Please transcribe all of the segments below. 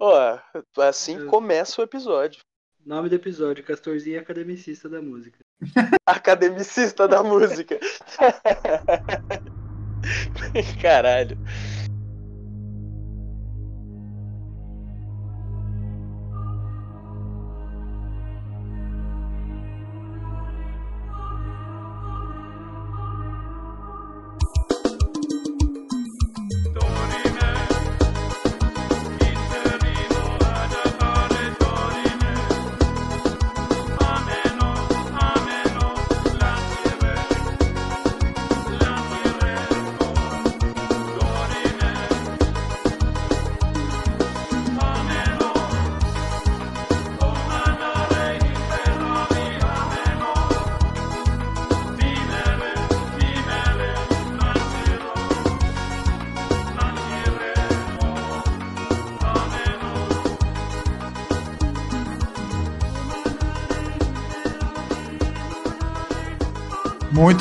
Ó, assim Eu- começa o episódio. Nome do episódio, Castorzinho Academicista da Música. Academicista da música. Caralho.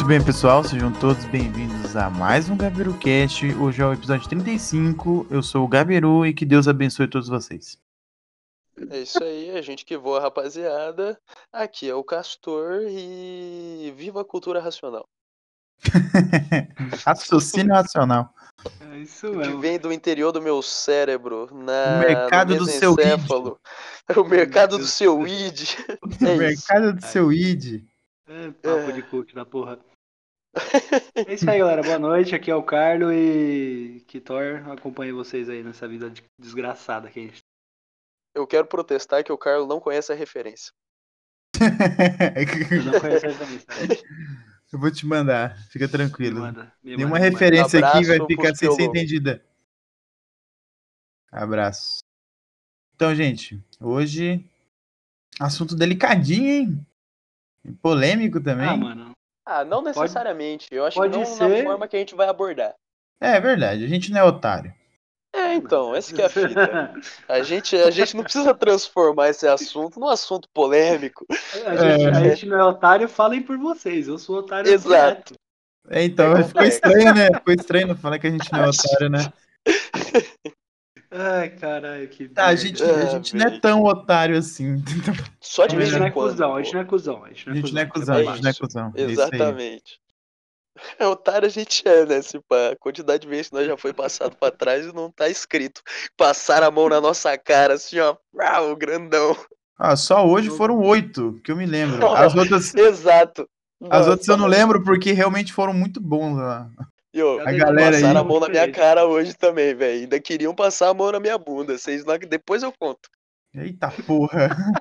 Bem, pessoal, sejam todos bem-vindos a mais um GabiruCast. Hoje é o episódio 35. Eu sou o Gabiru e que Deus abençoe todos vocês. É isso aí, a gente que voa, rapaziada. Aqui é o Castor e viva a cultura racional. Raciocínio racional. É isso Que mesmo. vem do interior do meu cérebro, na, O mercado no do seu mesencéfalo. O mercado do seu id. O É isso. mercado do seu id. É, papo de coach da porra. É isso aí, galera. Boa noite. Aqui é o Carlo e Kitor. Acompanho vocês aí nessa vida de- desgraçada que a gente Eu quero protestar que o Carlos não conhece a referência. Não conhece essa mensagem. Eu vou te mandar, fica Me tranquilo. manda. Me Nenhuma manda, me manda. referência aqui vai ficar sem ser entendida. Abraço. Então, gente, hoje assunto delicadinho, hein? E Polêmico também. Ah, mano. Ah, não Pode- necessariamente. Eu acho pode que não ser. na forma que a gente vai abordar. É verdade, a gente não é otário. É, então, essa que é a fita. A gente, a gente não precisa transformar esse assunto num assunto polêmico. A gente, a gente não é otário, falem por vocês. Eu sou otário. Exato. É, então, É ficou estranho, né? Ficou estranho não falar que a gente não é otário, né? Ai, caralho, que. Tá, a gente, a Ah, gente não é tão otário assim. Só de A vez gente não em é quando. cuzão, a gente não é cuzão. A gente não é gente não é cuzão. a gente não é cuzão. É. Exatamente. É otário a gente é, né? Se pá, a quantidade de vezes que nós já foi passado pra trás e não tá escrito. Passar a mão na nossa cara, assim, ó. O grandão. Ah, só hoje foram oito, que eu me lembro. As outras, Exato. as Nossa, outras eu não lembro porque realmente foram muito bons lá. E, ô, Cada A galera aí- passaram a mão na minha cara hoje também, velho. Ainda queriam passar a mão na minha bunda. Vocês lá que depois eu conto. Eita porra.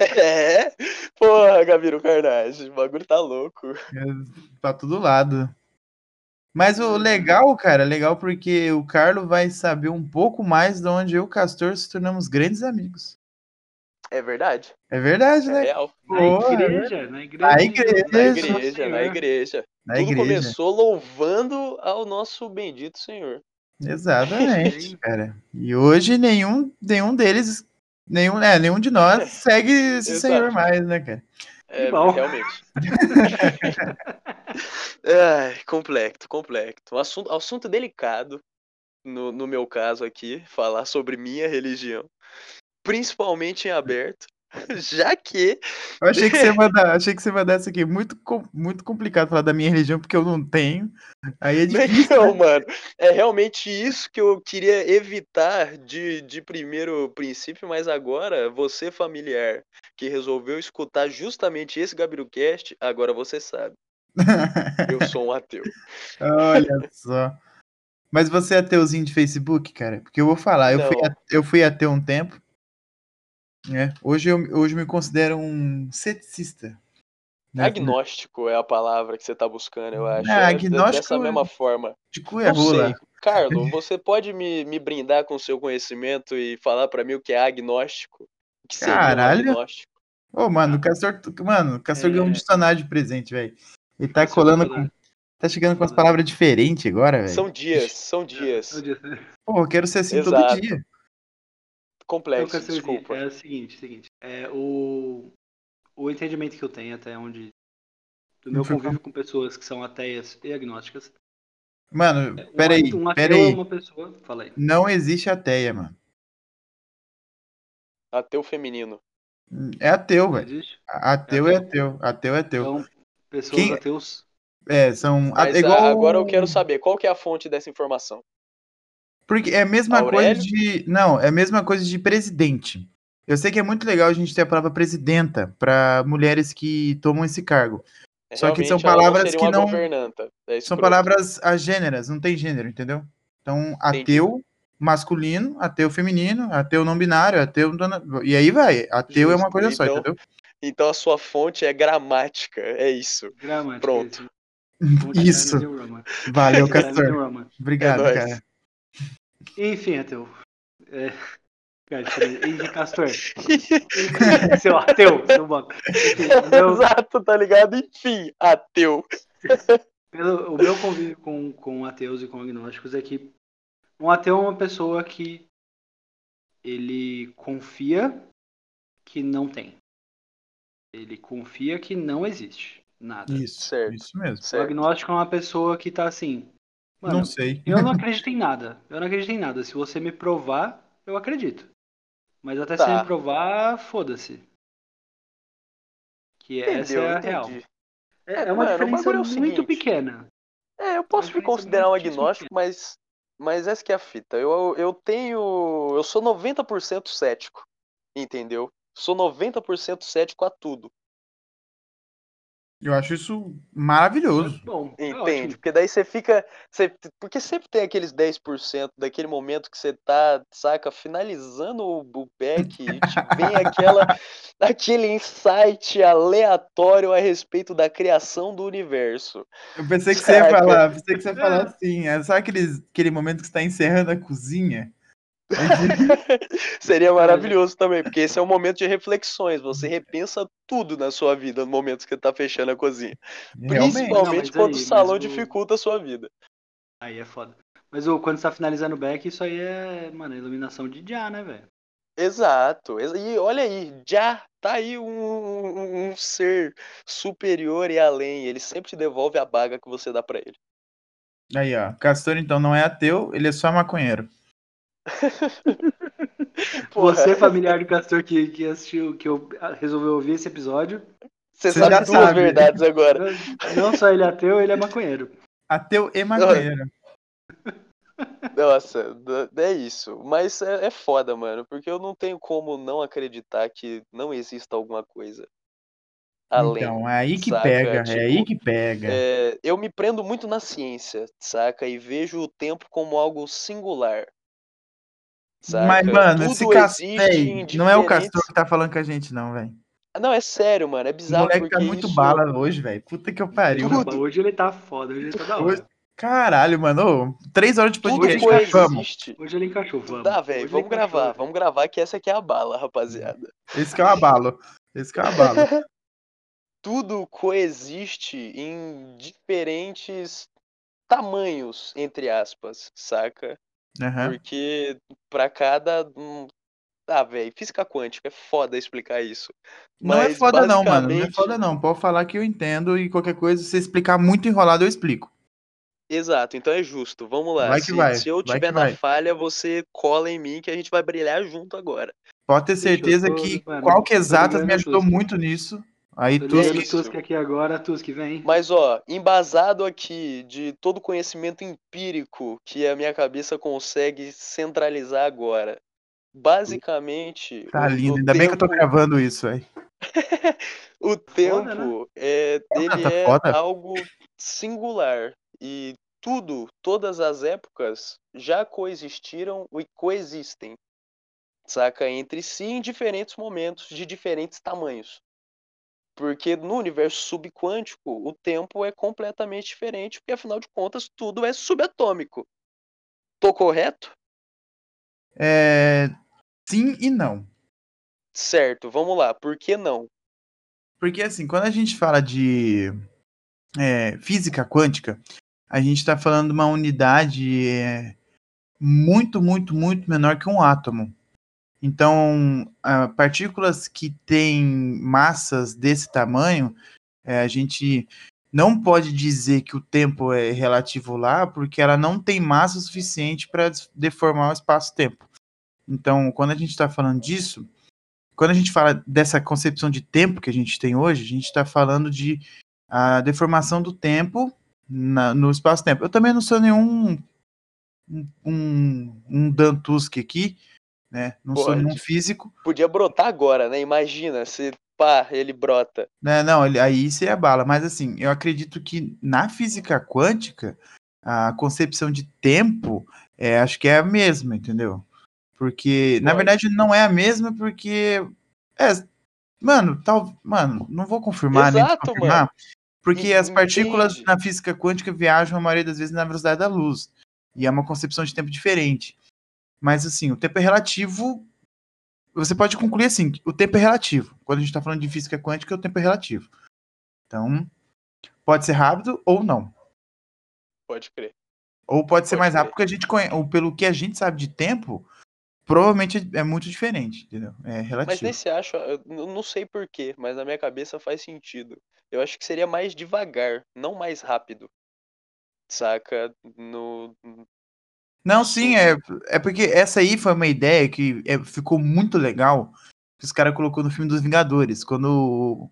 É, porra, Gabiru Carnage, o bagulho tá louco. pra todo lado. Mas o legal, cara, legal porque o Carlo vai saber um pouco mais de onde eu e o Castor se tornamos grandes amigos. É verdade, É verdade, é né? real. Na igreja, na igreja. Na igreja. Na igreja, na Senhor. igreja. Na Tudo igreja. começou louvando ao nosso bendito Senhor. Exatamente, cara. E hoje nenhum, nenhum deles, nenhum, é, nenhum de nós segue esse Exato. senhor mais, né, cara? É, bom. realmente. Ai, complexo, complexo. Um assunto, assunto delicado, no, no meu caso aqui, falar sobre minha religião. Principalmente em aberto. Já que Eu achei que você mandar, achei que você essa aqui. Muito, muito complicado falar da minha religião, porque eu não tenho. Aí é difícil. Não, mano. É realmente isso que eu queria evitar de, de primeiro princípio, mas agora, você familiar que resolveu escutar justamente esse GabiruCast, agora você sabe. Eu sou um ateu. Olha só. Mas você é ateuzinho de Facebook, cara? Porque eu vou falar, eu fui, eu fui ateu um tempo. Né? Hoje, eu, hoje eu me considero um ceticista. né? Agnóstico é a palavra que você tá buscando, eu acho. É, É, agnóstico Dessa é- mesma forma. De cu é Não sei. rola. Carlos, você pode me, me brindar com seu conhecimento e falar pra mim o que é agnóstico? O que seria Caralho. agnóstico? Ô, mano, o Castor, mano, o Castor É. ganhou um dicionário de presente, velho. Ele tá é o colando com. Tá chegando com as palavras diferentes agora, velho. São dias, são dias. Pô, eu quero ser assim todo Exato. dia. Então, Complexo, Castorzinho, desculpa. É o seguinte, seguinte. É, o, o entendimento que eu tenho até onde. Do meu convívio com pessoas que são ateias e agnósticas. Mano, Um peraí, um ateu peraí. é uma pessoa. Fala aí. Não existe ateia, mano. Ateu feminino. É ateu, velho. Ateu é ateu. Ateu é ateu. Então, pessoas Quem- ateus. É, são. Mas é igual- a- agora eu quero saber qual que é a fonte dessa informação. Porque é a mesma Aurélio? coisa de. Não, é a mesma coisa de presidente. Eu sei que é muito legal a gente ter a palavra presidenta para mulheres que tomam esse cargo. Só que são Realmente, não palavras que não- governanta. É São palavras agêneras, não tem gênero, entendeu? Então, ateu masculino, ateu feminino, ateu não binário, ateu. E aí vai. Ateu é uma Justo. coisa só, Então, entendeu? Então a sua fonte é gramática. É isso. Gramática. Pronto. Isso. Roman. Valeu, Castor. Obrigado, É nóis. cara. Enfim, ateu. É... Enfim, Castor. Seu ateu, seu bosta. Enfim, o meu- Exato, tá ligado? Enfim, ateu. Pelo, o meu convívio com, com ateus e com agnósticos é que um ateu é uma pessoa que ele confia que não tem. Ele confia que não existe nada. Isso, Certo. isso mesmo. O Certo. agnóstico é uma pessoa que tá assim. Mano, não sei. eu não acredito em nada. Eu não acredito em nada. Se você me provar, eu acredito. Mas até Tá. você me provar, foda-se. Que essa Entendeu? é a real. Entendi. É, É, é uma mano, diferença é muito seguinte. pequena. É, eu posso me considerar um agnóstico, mas, mas essa que é a fita. Eu, eu tenho. Eu sou 90% cético. Entendeu? Sou 90% cético a tudo. Eu acho isso maravilhoso. Bom, é Entende? Porque daí você fica. Você, porque sempre tem aqueles 10% daquele momento que você tá, saca, finalizando o, o back e te vem aquela, aquele insight aleatório a respeito da criação do universo. Eu pensei que você ia Saca. falar, pensei que você ia falar assim. É só aqueles, aquele momento que você tá encerrando a cozinha. Seria maravilhoso também, porque esse é um momento de reflexões. Você repensa tudo na sua vida no momento que você tá fechando a cozinha. Realmente. Principalmente mas quando aí, o salão o- dificulta a sua vida. Aí é foda. Mas o, quando você tá finalizando o back, isso aí é, mano, iluminação de já, né, velho? Exato. ex- E olha aí, já tá aí um, um- um ser superior e além. Ele sempre te devolve a baga que você dá pra ele. Aí, ó. Castor, então, não é ateu, ele é só maconheiro. Você, familiar do Castor que, que assistiu, que eu, ah, resolveu ouvir esse episódio, você você sabe já duas sabe. verdades agora. não, não só ele é ateu, ele é maconheiro. Ateu e maconheiro. Nossa, é isso. Mas é, é foda, mano, porque eu não tenho como não acreditar que não exista alguma coisa além. Então, é aí que saca? pega, Tipo, é aí que pega. É, eu me prendo muito na ciência, saca? E vejo o tempo como algo singular. Saca? Mas, mano, esse Tudo Castor, existe em não é o Castor que tá falando com a gente, não, velho. Não, é sério, mano. É O bizarro moleque porque tá muito isso... bala hoje, velho. Puta que eu pariu. Tudo. Hoje ele tá foda, hoje ele tá da Hoje- hora. Caralho, mano. Ô, três horas de Tudo podcast, coexiste. vamos. coexiste. Hoje ele encaixou, vamos. Tá, Hoje velho, vamos encaixou, gravar, velho. vamos gravar que essa aqui é a bala, rapaziada. Esse que é o abalo. Esse que é o abalo. Tudo coexiste em diferentes tamanhos, entre aspas, saca? Aham. Porque pra cada. Ah, velho, física quântica é foda explicar isso. Não é Mas, foda não, mano. Não é basicamente- foda não. Pode falar que eu entendo e qualquer coisa, se você explicar muito enrolado, eu explico. Exato, então é justo. Vamos lá. Vai que se, vai, se eu vai tiver que na vai. falha, você cola em mim que a gente vai brilhar junto agora. Pode ter Deixa certeza tô- que mano, qual que tô exatas me a ajudou muito nisso. Aí Tô tu ligando isso. o Tusk aqui agora, Tusk, vem. Mas, ó, embasado aqui de todo o conhecimento empírico que a minha cabeça consegue centralizar agora. Basicamente. tá lindo. Ainda bem que eu tô tempo- gravando isso, aí. O Foda, tempo é, ele tá é foda. algo singular e tudo, todas as épocas já coexistiram e coexistem, saca? Entre si em diferentes momentos, de diferentes tamanhos. Porque no universo subquântico, o tempo é completamente diferente, porque afinal de contas tudo é subatômico. Tô correto? É... Sim e não. Certo, vamos lá. Por que não? Porque assim, quando a gente fala de é, física quântica, a gente está falando de uma unidade é, muito, muito, muito menor que um átomo. Então, partículas que têm massas desse tamanho, é, a gente não pode dizer que o tempo é relativo lá, porque ela não tem massa suficiente para deformar o espaço-tempo. Então, quando a gente está falando disso, quando a gente fala dessa concepção de tempo que a gente tem hoje, a gente está falando de a deformação do tempo na, no espaço-tempo. Eu também não sou nenhum um, um aqui, né? Não sou Pode. nenhum físico. Podia brotar agora, né? Imagina, se pá, ele brota. Né? Não, ele- aí seria bala. Mas assim, eu acredito que na física quântica, a concepção de tempo, é, acho que é a mesma, entendeu? Porque, na Pode. verdade, não é a mesma porque. É, mano, tal, mano, não vou confirmar nem Exato, desconfirmar, porque as partículas entende. na física quântica viajam a maioria das vezes na velocidade da luz. E é uma concepção de tempo diferente. Mas assim, o tempo é relativo. Você pode concluir assim, o tempo é relativo. Quando a gente está falando de física quântica, o tempo é relativo. Então, pode ser rápido ou não. Pode crer. Ou pode ser Pode mais crer. rápido porque a gente conhece, ou pelo que a gente sabe de tempo, provavelmente é muito diferente, entendeu? É Mas relativo. nem se acha, eu não sei porquê, mas na minha cabeça faz sentido. Eu acho que seria mais devagar, não mais rápido. Saca? No. Não, sim, é, é porque essa aí foi uma ideia que é, ficou muito legal que os caras colocou no filme dos Vingadores, quando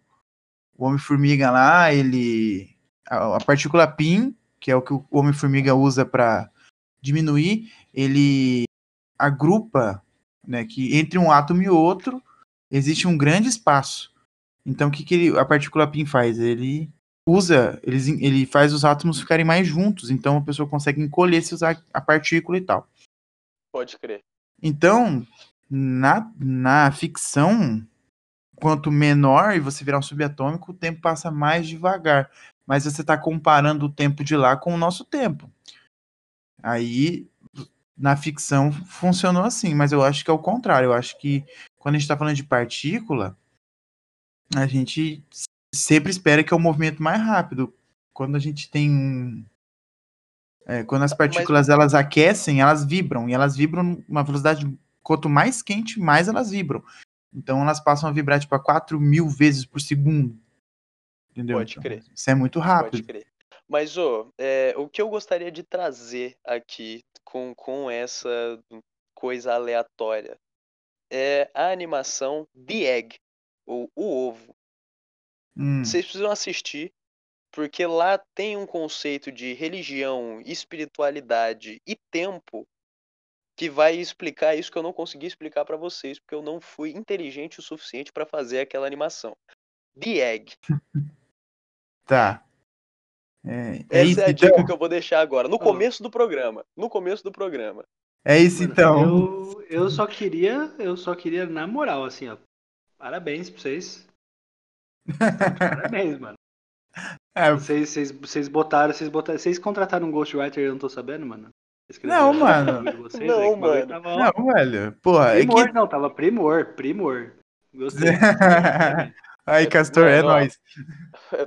o, Homem-Formiga lá, ele a, a partícula PIN, que é o que o Homem-Formiga usa para diminuir, ele agrupa, né, que entre um átomo e outro existe um grande espaço. Então o que, que ele, a partícula PIN faz? Ele usa, eles, ele faz os átomos ficarem mais juntos, então a pessoa consegue encolher se usar a partícula e tal. Pode crer. Então, na, na ficção, quanto menor e você virar um subatômico, o tempo passa mais devagar. Mas você está comparando o tempo de lá com o nosso tempo. Aí, na ficção, funcionou assim, mas eu acho que é o contrário. Eu acho que quando a gente está falando de partícula, a gente sempre espera que é o movimento mais rápido. Quando a gente tem é, quando as partículas elas aquecem, elas vibram, e elas vibram numa velocidade. Quanto mais quente, mais elas vibram. Então elas passam a vibrar tipo a 4 mil vezes por segundo. Entendeu? Pode Então, crer. Isso é muito Pode rápido. crer. Mas, ô, é, o que eu gostaria de trazer aqui com, com essa coisa aleatória é a animação The Egg, ou O Ovo. Hum, Vocês precisam assistir, porque lá tem um conceito de religião, espiritualidade e tempo que vai explicar isso que eu não consegui explicar pra vocês, porque eu não fui inteligente o suficiente pra fazer aquela animação. The Egg. tá. É, é Essa isso é a então. dica que eu vou deixar agora, no Ó. começo do programa. No começo do programa. É isso então. Eu, eu só queria, eu só queria, na moral, assim, ó. Parabéns pra vocês. Parabéns, mano. É, Vocês, vocês, vocês botaram, vocês botaram. Vocês contrataram um Ghostwriter e eu não tô sabendo, mano? Não, mano. vocês, Não, é mano. Tava, ó, não, velho. Porra, é primor, que. não, tava primor, primor. Gostei. Aí, Castor, é ó, nóis.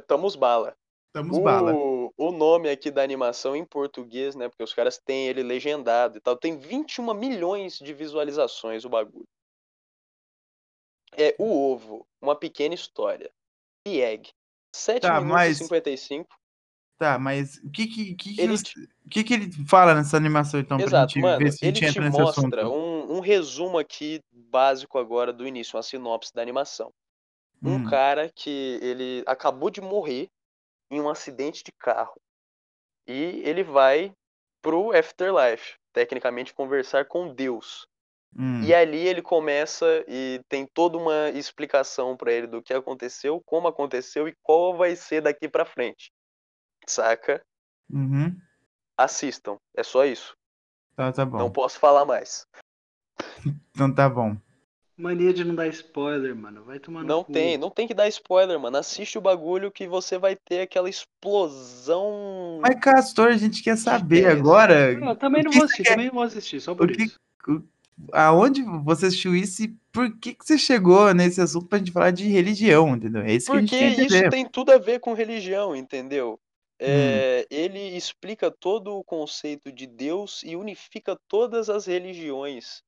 Tamos bala. Estamos bala. O, o nome aqui da animação em português, né? Porque os caras têm ele legendado e tal. Tem 21 milhões de visualizações o bagulho. É O Ovo, uma pequena história. Egg. 7 Tá, minutos mas- e 55. Tá, mas o que que, que, que Ele que que ele fala nessa animação, então, pra Exato, gente mano. ver se a gente te mostra um, um resumo aqui básico agora do início, uma sinopse da animação. Um Hum, cara que ele acabou de morrer em um acidente de carro. E ele vai pro Afterlife, tecnicamente conversar com Deus. Hum, E ali ele começa e tem toda uma explicação pra ele do que aconteceu, como aconteceu e qual vai ser daqui pra frente. Saca? uhum. Assistam, é só isso. Tá, tá bom. Não posso falar mais. Então tá bom. Mania de não dar spoiler, mano. Vai tomar no Não cu. tem, não tem que dar spoiler, mano. Assiste o bagulho que você vai ter aquela explosão. Mas, Castor, a gente quer saber é agora Não, eu também não que vou assistir, quer? também não vou assistir, só por o que, isso. o- aonde você assistiu isso e por que, que você chegou nesse assunto pra gente falar de religião, entendeu? É isso que a gente Porque isso tem tudo a ver com religião, entendeu? É, Ele explica todo o conceito de Deus e unifica todas as religiões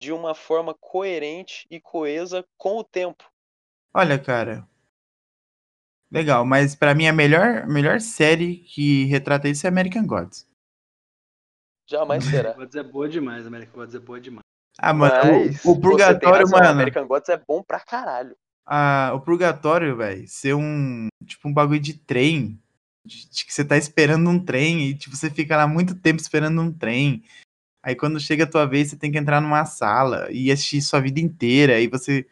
de uma forma coerente e coesa com o tempo. Olha, cara. Legal, mas pra mim a melhor, melhor série que retrata isso é American Gods. Jamais será. Gods é boa demais, América Gods é boa demais. Ah, mano, Mas o, o purgatório, razão, mano. American Gods é bom pra caralho. a- o purgatório, velho, ser um. Tipo, um bagulho de trem. De, de que você tá esperando um trem e, tipo, você fica lá muito tempo esperando um trem. Aí quando chega a tua vez, você tem que entrar numa sala e assistir sua vida inteira. Aí você.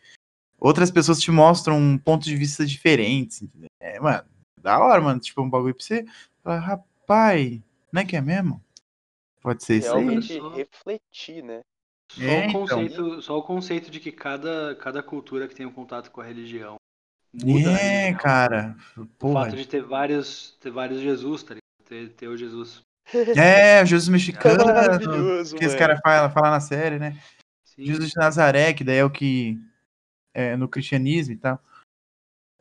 Outras pessoas te mostram pontos de vista diferentes. entendeu? É, mano, da hora, mano. Tipo, um bagulho pra você. Falar, rapaz, não é que é mesmo? Pode ser isso aí. Realmente Só- refletir, né? Só, É, o então. conceito, só o conceito de que cada, cada cultura que tem um contato com a religião muda É, religião. cara. O Porra. fato de ter vários, ter vários Jesus, tá ligado? Ter, ter o Jesus. É, o Jesus mexicano. Maravilhoso, Que esse cara fala, fala na série, né? Sim. Jesus de Nazaré, que daí é o que. É, no cristianismo e tal.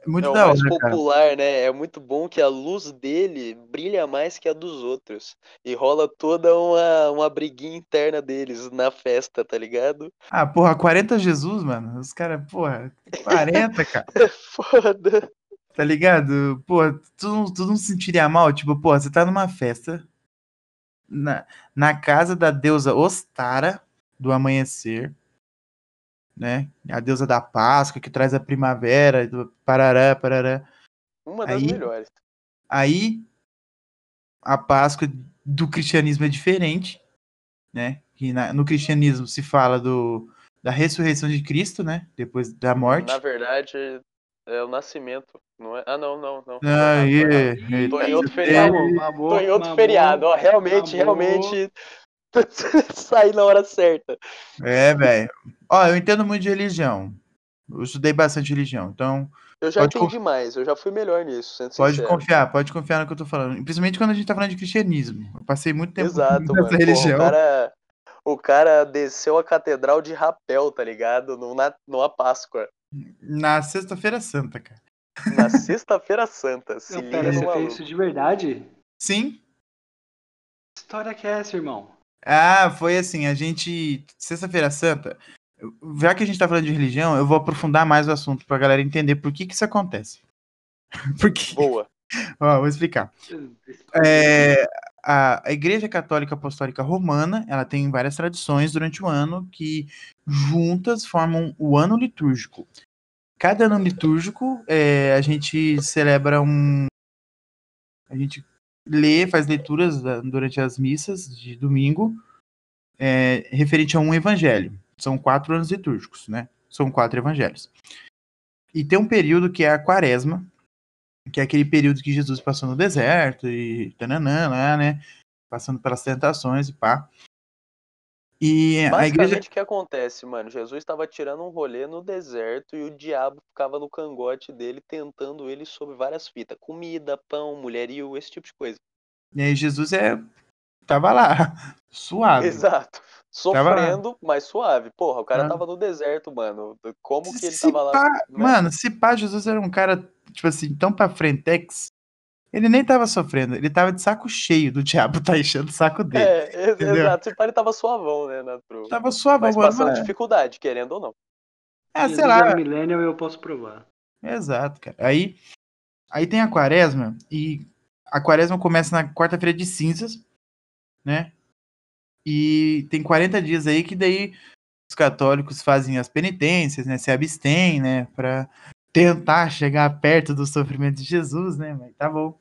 É muito É o da mais hora, cara. popular, né? É muito bom que a luz dele brilha mais que a dos outros. E rola toda uma, uma briguinha interna deles na festa, tá ligado? Ah, porra, 40 Jesus, mano. Os caras, porra, 40, cara. É foda. Tá ligado? Porra, tu, não- tu não se sentiria mal? Tipo, porra, você tá numa festa na, na casa da deusa Ostara do amanhecer, né? A deusa da Páscoa que traz a primavera, do parará, parará. Uma das Aí- melhores. Aí a Páscoa do cristianismo é diferente, né? Que na- no cristianismo se fala do, da ressurreição de Cristo, né? Depois da morte. Na verdade, é o nascimento. Não é? Ah, não, não, não. Tô Ah, errado. é, Tô em eita, outro feriado. Tô em outro mamou, feriado, ó. Realmente, mamou. Saí na hora certa. É, velho. Ó, eu entendo muito de religião. Eu estudei bastante religião, então Eu já entendi mais, eu já fui melhor nisso, sendo pode sincero. confiar, pode confiar no que eu tô falando. Principalmente quando a gente tá falando de cristianismo. Eu passei muito tempo Exato, nessa. Porra, religião. o, cara, o cara desceu a catedral de rapel, tá ligado? Numa, numa Páscoa. Na sexta-feira santa, cara. Na Sexta-feira Santa. Se Não, pera, você maluco. fez isso de verdade? Sim. Que história que é essa, irmão? Ah, foi assim, a gente. Sexta-feira Santa. Já que a gente tá falando de religião, eu vou aprofundar mais o assunto pra galera entender por que que isso acontece. Porque. Boa. Ó, vou explicar. É, a, a Igreja Católica Apostólica Romana, ela tem várias tradições durante o ano que juntas formam o ano litúrgico. Cada ano litúrgico, é, a gente celebra um. A gente lê, faz leituras da- durante as missas de domingo, é, referente a um evangelho. São quatro anos litúrgicos, né? São quatro evangelhos. E tem um período que é a quaresma, que é aquele período que Jesus passou no deserto e tananã né? Passando pelas tentações e pá. E a igreja. o que acontece, mano? Jesus estava tirando um rolê no deserto e o diabo ficava no cangote dele, tentando ele sobre várias fitas: comida, pão, mulherio, esse tipo de coisa. E aí Jesus é. Tava lá, suave. Exato. Lá. Sofrendo, mas suave. Porra, o cara Ah. tava no deserto, mano. Como que ele Se tava lá? pá- né? Mano, se pá, Jesus era um cara, tipo assim, tão pra frentex. Ele nem tava sofrendo, ele tava de saco cheio do diabo tá enchendo o saco dele. É, entendeu? exato. Esse pai ele tava suavão, né, na pro... Tava suave, Mas passando mas- dificuldade, querendo ou não. Ah, sei lá. é millennial e eu posso provar. Exato, cara. Aí, aí tem a quaresma, e a quaresma começa na quarta-feira de cinzas, né? E tem 40 dias aí que daí os católicos fazem as penitências, né? Se abstêm, né? Pra tentar chegar perto do sofrimento de Jesus, né? Mas tá bom.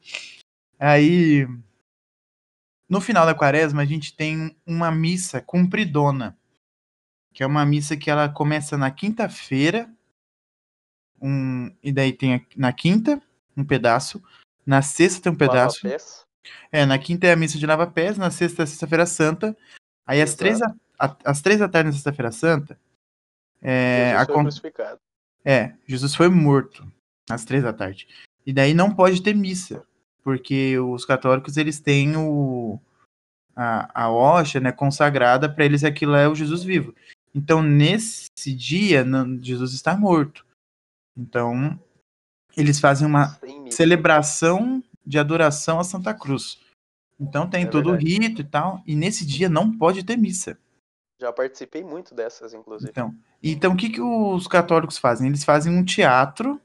Aí, no final da quaresma, a gente tem uma missa cumpridona, que é uma missa que ela começa na quinta-feira, um, e daí tem a- na quinta um pedaço, na sexta tem um pedaço, é, na quinta é a missa de lava-pés, na sexta é a sexta-feira santa, aí às três, da- a- às três da tarde na sexta-feira santa, é, crucificado. É, Jesus foi morto às três da tarde. E daí não pode ter missa, porque os católicos eles têm o a, a hóstia, né, consagrada para eles aquilo é o Jesus vivo. Então nesse dia não- Jesus está morto. Então eles fazem uma celebração de adoração a Santa Cruz. Então tem É todo o rito e tal, e nesse dia não pode ter missa. Já participei muito dessas, inclusive. Então, então o que, que os católicos fazem? Eles fazem um teatro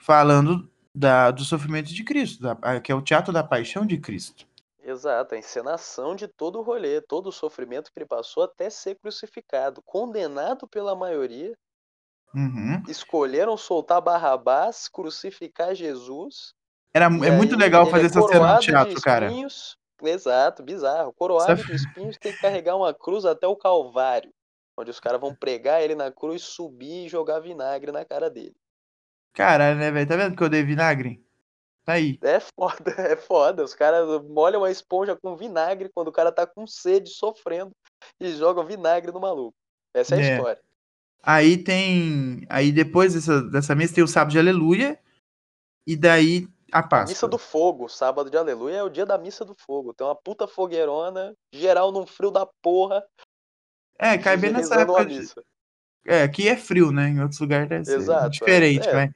falando da, do sofrimento de Cristo, da- que é o teatro da paixão de Cristo. Exato, a encenação de todo o rolê, todo o sofrimento que ele passou até ser crucificado, condenado pela maioria, Uhum. escolheram soltar Barrabás, crucificar Jesus. Era, é muito legal ele fazer é essa cena no teatro, cara. Exato, bizarro. Coroado de espinhos tem que carregar uma cruz até o Calvário, onde os caras vão pregar ele na cruz, subir e jogar vinagre na cara dele. Caralho, né, velho? Tá vendo que eu dei vinagre? Tá aí. É foda, é foda. Os caras molham a esponja com vinagre quando o cara tá com sede, sofrendo, e jogam vinagre no maluco. Essa é a É. história. Aí tem. Aí depois dessa, dessa missa tem o sábado de aleluia. E daí a Páscoa. missa do fogo, sábado de aleluia, é o dia da missa do fogo. Tem uma puta fogueirona, geral num frio da porra, É, cai bem nessa época. De... É, aqui é frio, né? Em outros lugares deve Exato, diferente, é.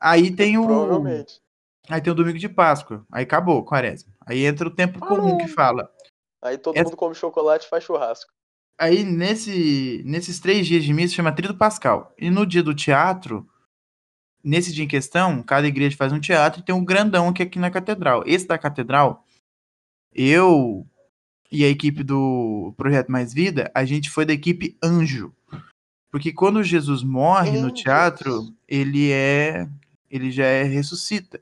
Aí tem o. Provavelmente. Aí tem o domingo de Páscoa. Aí acabou, quaresma. Aí entra o tempo comum que fala. Aí todo Essa- mundo come chocolate e faz churrasco. Aí nesse, nesses três dias de missa chama Tríduo Pascal. E no dia do teatro, nesse dia em questão, cada igreja faz um teatro e tem um grandão aqui, aqui na catedral. Esse da catedral, eu e a equipe do Projeto Mais Vida, a gente foi da equipe Anjo. Porque quando Jesus morre no teatro, ele é. Ele já é ressuscita.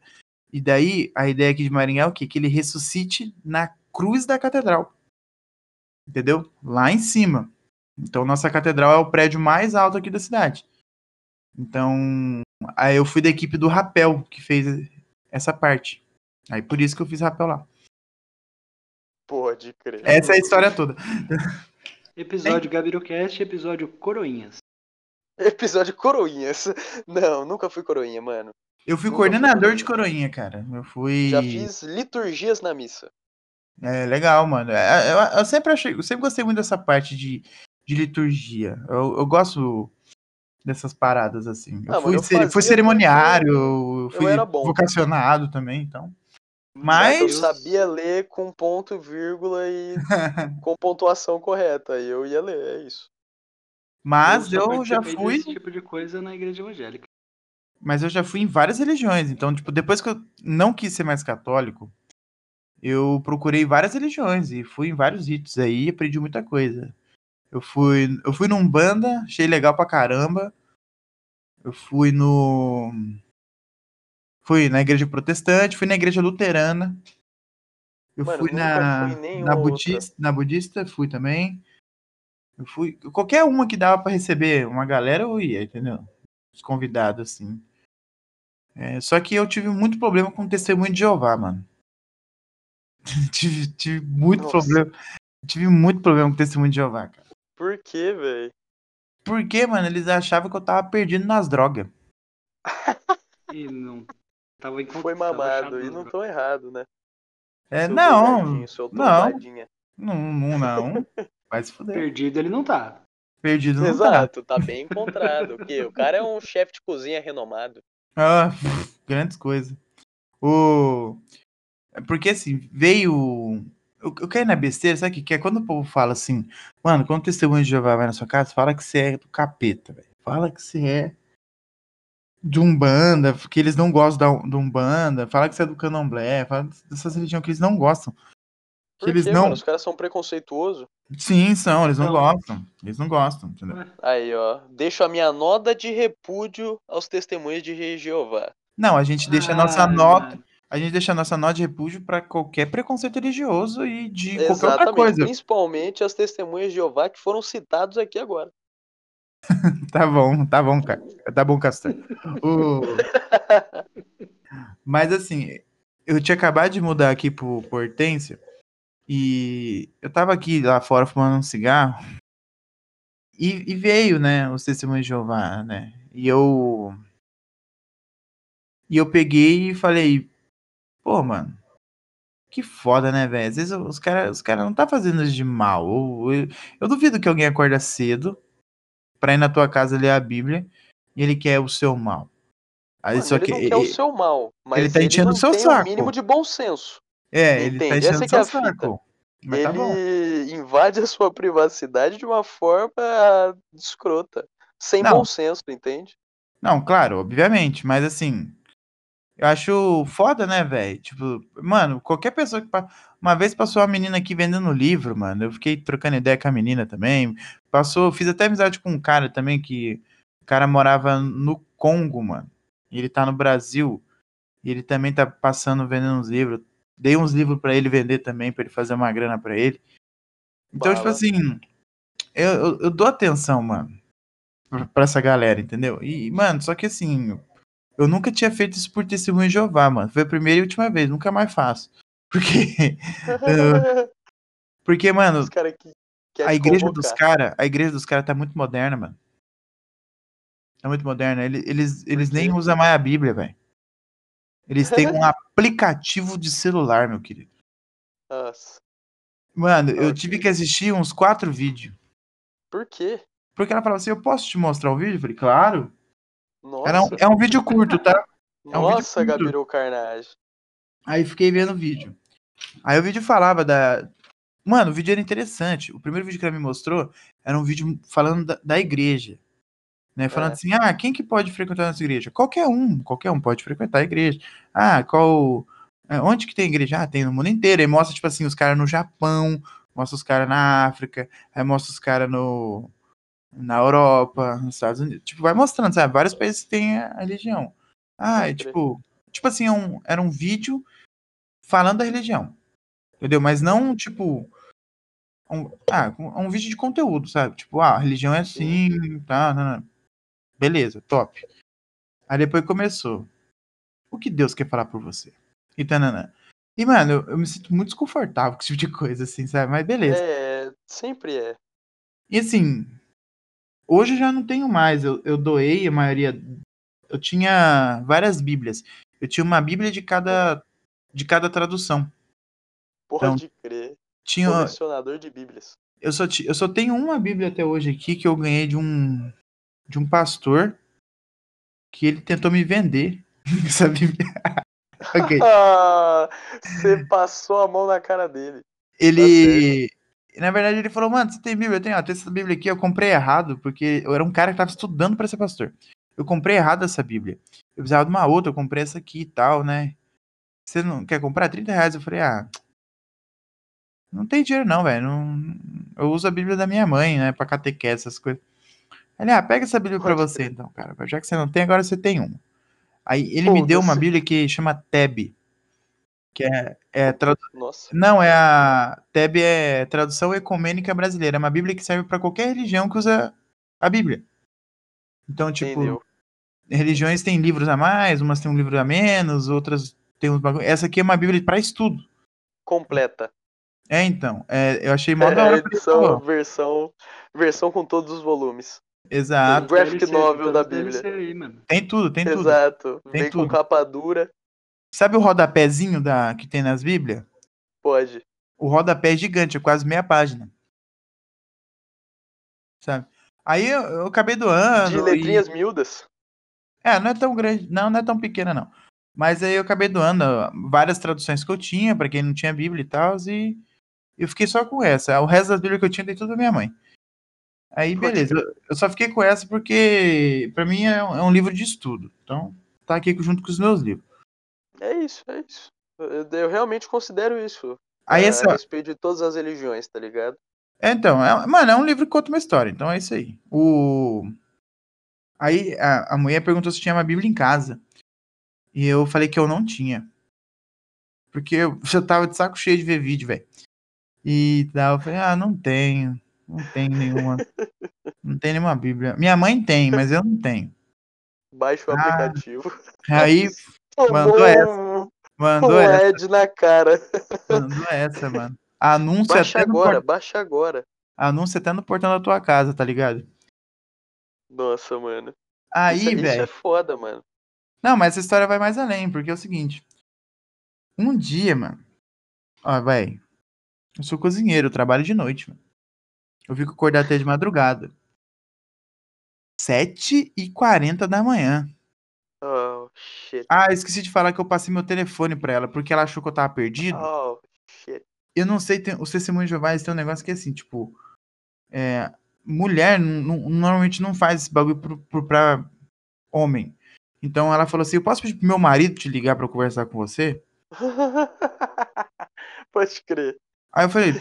E daí, a ideia aqui de Maringá é o quê? Que ele ressuscite na cruz da catedral. Entendeu? Lá em cima. Então, nossa catedral é o prédio mais alto aqui da cidade. Então, aí eu fui da equipe do Rapel, que fez essa parte. Aí por isso que eu fiz rapel lá. Pode crer. Essa é a história toda. Episódio Gabirocast, episódio Coroinhas. Episódio coroinhas. Não, nunca fui coroinha, mano. Eu fui Nunca fui coordenador de coroinha. cara. Eu fui. Já fiz liturgias na missa. É legal, mano. É, Eu, eu sempre achei, eu sempre gostei muito dessa parte de, de liturgia. Eu, eu gosto dessas paradas assim. Eu Ah, fui, eu fui cerimoniário, eu fui era bom. vocacionado também, então. Mas que eu sabia ler com ponto, vírgula e com pontuação correta. Aí eu ia ler, é isso. mas só eu já fui, desse tipo de coisa na igreja evangélica. mas eu já fui em várias religiões. Então, tipo, depois que eu não quis ser mais católico, eu procurei várias religiões e fui em vários ritos aí e aprendi muita coisa. Eu fui, eu fui num banda, achei legal pra caramba. Eu fui no fui na igreja protestante, fui na igreja luterana. Eu Mano, fui na fui na budista, na budista fui também. Eu fui qualquer uma que dava pra receber uma galera eu ia, entendeu? Os convidados assim. É, só que eu tive muito problema com o testemunho de Jeová, mano. tive, tive muito Nossa. problema. Tive muito problema com o testemunho de Jeová, cara. Por quê, velho? Porque, mano, eles achavam que eu tava perdido nas drogas. E não. Tava em Foi mamado e não tô errado, né? É, Seu não, não. não, não, não. Vai se fuder. Perdido ele não tá. Perdido não tá. Exato, tá bem encontrado. Porque o cara é um chefe de cozinha renomado. Ah, grandes coisas. O... é Porque assim, veio. Eu, eu caí na besteira, sabe o que, que é? Quando o povo fala assim, mano, quando o testemunho de Jeová vai na sua casa, fala que você é do capeta, velho. Fala que você é de Umbanda, que eles não gostam da, do Umbanda, fala que você é do Candomblé, fala dessas religiões que eles não gostam. Que Por eles quê, não. mano? Os caras são preconceituosos. Sim, são, eles não Não. gostam. Eles não gostam, entendeu? Aí, ó. Deixo a minha nota de repúdio aos testemunhos de Jeová. Não, a gente deixa a nossa Ah, nota. mano. A gente deixa a nossa nota de repúdio pra qualquer preconceito religioso e de qualquer outra Exatamente. coisa. Principalmente as testemunhas de Jeová que foram citados aqui agora. Tá bom, tá bom, cara. Tá bom, Castor. O- Mas assim, eu tinha acabado de mudar aqui pro pro Hortência e eu tava aqui lá fora fumando um cigarro e, e veio, né, os testemunhos de Jeová, né? E eu. E eu peguei e falei, pô, mano, que foda, né, velho? Às vezes os caras os cara não tá fazendo isso de mal. Eu, eu, eu duvido que alguém acorda cedo pra ir na tua casa ler a Bíblia e ele quer o seu mal. Aí Mano, só ele que não quer o seu mal, mas ele tá enchendo não o seu tem saco. o mínimo de bom senso. É, ele tá Entende? enchendo Essa o que é seu fita. saco. Mas tá bom. ele invade a sua privacidade de uma forma escrota. Sem Não. bom senso, entende? Não, claro, obviamente, mas assim, Eu acho foda, né, velho? Tipo, mano, qualquer pessoa que. Uma vez passou uma menina aqui vendendo livro, mano. Eu fiquei trocando ideia com a menina também. Passou, fiz até amizade com um cara também que. O cara morava no Congo, mano. E ele tá no Brasil. E ele também tá passando vendendo uns livros. Dei uns livros pra ele vender também, pra ele fazer uma grana pra ele. Então, tipo Bala. assim. Eu, eu, eu dou atenção, mano. pra- Pra essa galera, entendeu? E, mano, só que assim. Eu nunca tinha feito isso por testemunho de Jeová, mano. Foi a primeira e última vez, nunca mais faço. Porque, porque mano, a igreja dos caras, a igreja dos caras tá muito moderna, mano. Tá muito moderna. Eles, eles, eles nem usam mais a Bíblia, velho. Eles têm um aplicativo de celular, meu querido. Nossa. Mano, eu tive que assistir uns quatro vídeos. Por quê? Porque ela falava assim: Eu posso te mostrar o vídeo? Eu falei, claro. Nossa. Era um, é um vídeo curto, tá? é um Nossa. Gabiru Carnage. Aí fiquei vendo o vídeo. Aí o vídeo falava da. Mano, o vídeo era interessante. O primeiro vídeo que ela me mostrou era um vídeo falando da, da igreja. Né? Falando É. assim, ah, quem que pode frequentar nossa igreja? Qualquer um, qualquer um pode frequentar a igreja. Ah, qual. é, Onde que tem igreja? Ah, tem no mundo inteiro. Aí mostra, tipo assim, os caras no Japão, mostra os caras na África, aí mostra os caras no. Na Europa, nos Estados Unidos. Tipo, vai mostrando, sabe? Vários países têm a religião. Ah, é tipo. Tipo assim, é um- era um vídeo falando da religião. Entendeu? Mas não, tipo. Um, ah, um, um vídeo de conteúdo, sabe? Tipo, ah, a religião é assim, tá, tá, tá. Beleza, top. Aí depois começou. O que Deus quer falar por você? E tananã. E, mano, eu, eu me sinto muito desconfortável com esse tipo de coisa, assim, sabe? Mas beleza. É, sempre é. E assim, hoje eu já não tenho mais. Eu, eu doei a maioria. Eu tinha várias bíblias. Eu tinha uma bíblia de cada, de cada tradução. Então, Pode crer. Tinha, Colecionador de bíblias. eu, só, eu só tenho uma bíblia até hoje aqui que eu ganhei de um, de um pastor que ele tentou me vender essa bíblia. ok. Ah, Você passou a mão na cara dele. Ele. Na verdade, ele falou, mano, você tem Bíblia? Eu tenho, ó, tem essa Bíblia aqui, eu comprei errado, porque eu era um cara que tava estudando pra ser pastor. Eu comprei errado essa Bíblia. Eu precisava de uma outra, eu comprei essa aqui e tal, né? Você não quer comprar? 30 reais. Eu falei, ah. Não tem dinheiro, não, velho. Não... Eu uso a Bíblia da minha mãe, né? Pra catequese, essas coisas. Ele, ah, pega essa Bíblia pra Pode você, então, cara. Já que você não tem, agora você tem uma. Aí ele me deu uma. Bíblia que chama Teb. Que é, é tradu- Nossa. não, é a TEB é tradução ecumênica brasileira, é uma Bíblia que serve para qualquer religião que usa a Bíblia. Então, tipo, Entendeu? religiões têm livros a mais, umas têm um livro a menos, outras têm uns bagulho. Essa aqui é uma Bíblia para estudo. Completa. É, então, é, eu achei mó da É, hora que ele edição, versão, versão com todos os volumes. Exato, Graphic DLC, novel da Bíblia. Aí, tem tudo, tem tudo. Exato. Tem Vem com tudo. capa dura. Sabe o rodapézinho da, que tem nas Bíblias? Pode. O rodapé é gigante, é quase meia página. Sabe? Aí eu, eu acabei doando. De e- letrinhas miúdas. É, não é tão grande, não, não é tão pequena, não. Mas aí eu acabei doando várias traduções que eu tinha, pra quem não tinha Bíblia e tal, e eu fiquei só com essa. O resto das Bíblias que eu tinha dei tudo da minha mãe. Aí, beleza. Eu, só fiquei com essa porque, pra mim, é um, é um livro de estudo. Então, tá aqui junto com os meus livros. É isso, é isso. Eu, eu realmente considero isso. Aí, a, essa, a respeito de todas as religiões, tá ligado? É, então, é, mano, é um livro que conta uma história, então é isso aí. O... Aí a, a mulher perguntou se tinha uma Bíblia em casa. E eu falei que eu não tinha. Porque eu, eu tava de saco cheio de ver vídeo, velho. E tal, eu falei, ah, não tenho. Não tenho nenhuma. não tenho nenhuma Bíblia. Minha mãe tem, mas eu não tenho. Baixa o Ah, aplicativo. Aí mandou essa, mandou um essa, ad na cara. mandou essa, mano. Anúncio Baixa agora, baixa agora. Anúncio até no portão da tua casa, tá ligado? Nossa, mano. Aí, isso velho. é foda, mano. Não, mas essa história vai mais além, porque é o seguinte. Um dia, mano. Ó, vai. Eu sou cozinheiro, eu trabalho de noite, mano. Eu fico acordado até de madrugada. 7 e 40 da manhã. Shit. Ah, esqueci de falar que eu passei meu telefone pra ela, porque ela achou que eu tava perdido. Oh, shit. Eu não sei, tem, os testemunhos de Jeová têm um negócio que é assim, tipo. é, mulher normalmente não faz esse bagulho pro, pro, pra homem. Então ela falou assim: Eu posso pedir pro meu marido te ligar pra eu conversar com você? Pode crer. Aí eu falei,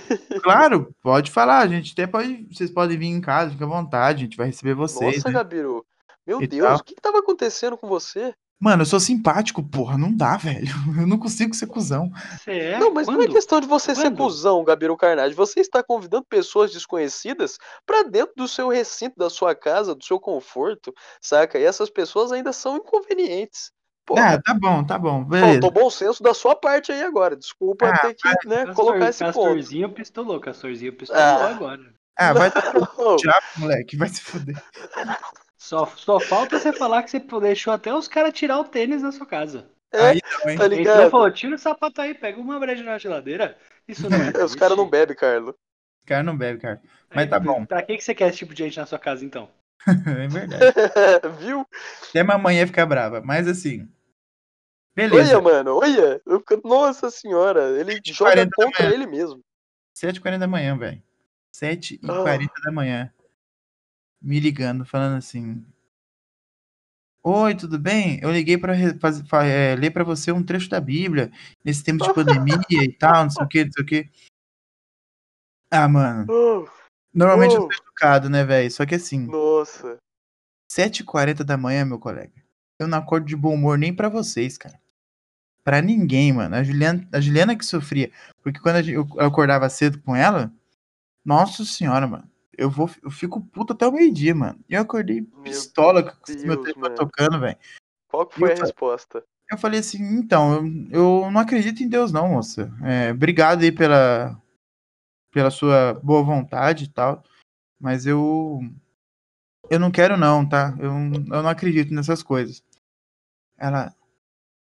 claro, pode falar, a gente até pode. Vocês podem vir em casa, fica à vontade, a gente vai receber vocês. Nossa, né? Gabiru. Meu E Deus, tal. o que, que tava acontecendo com você? Mano, eu sou simpático, porra, não dá, velho. Eu não consigo ser cuzão. Você é? não, mas não é Quando? questão de você ser Quando? cuzão, Gabiru Carnage. Você está convidando pessoas desconhecidas pra dentro do seu recinto, da sua casa, do seu conforto, saca? E essas pessoas ainda são inconvenientes. Porra, Ah, tá bom, tá bom, beleza. faltou bom senso da sua parte aí agora. Desculpa Ah, ter que né, Castor- colocar esse ponto. Castorzinho pistolou, Castorzinho pistolou Ah. agora. Ah, vai Não, diabo, moleque, vai se fuder. Só, só falta você falar que você deixou até os caras tirar o tênis da sua casa. é, Aí tá Entrou e ligado? falou, tira o sapato aí, pega uma breja na geladeira. Isso não é. Os caras não bebem, Carlos. Os caras não bebem, cara. Mas tá bom. Pra que, que você quer esse tipo de gente na sua casa, então? É verdade. Viu? Até minha mãe ia ficar brava. Mas assim. Beleza. Olha, mano, olha. Nossa senhora, ele 7h40 joga contra ele mesmo. 7h40 da manhã, velho. 7h40 Ah. da manhã. Me ligando, falando assim. Oi, tudo bem? Eu liguei fa- é, ler pra você um trecho da Bíblia nesse tempo de pandemia e tal, não sei o que, não sei o que. Ah, mano. Oh, Normalmente eu oh, sou educado, né, velho? Só que assim, nossa. 7h40 da manhã, meu colega. Eu não acordo de bom humor nem pra vocês, cara. Pra ninguém, mano. A Juliana, a Juliana que sofria. Porque quando eu eu acordava cedo com ela, nossa senhora, mano. Eu, vou, eu fico puto até o meio-dia, mano. E eu acordei pistola com esse meu telefone tocando, velho. Qual que foi Eu a resposta? Eu falei assim, então, eu, eu não acredito em Deus, não, moça. É, obrigado aí pela, pela sua boa vontade e tal. Mas eu. Eu não quero, não, tá? Eu, eu não acredito nessas coisas. Ela.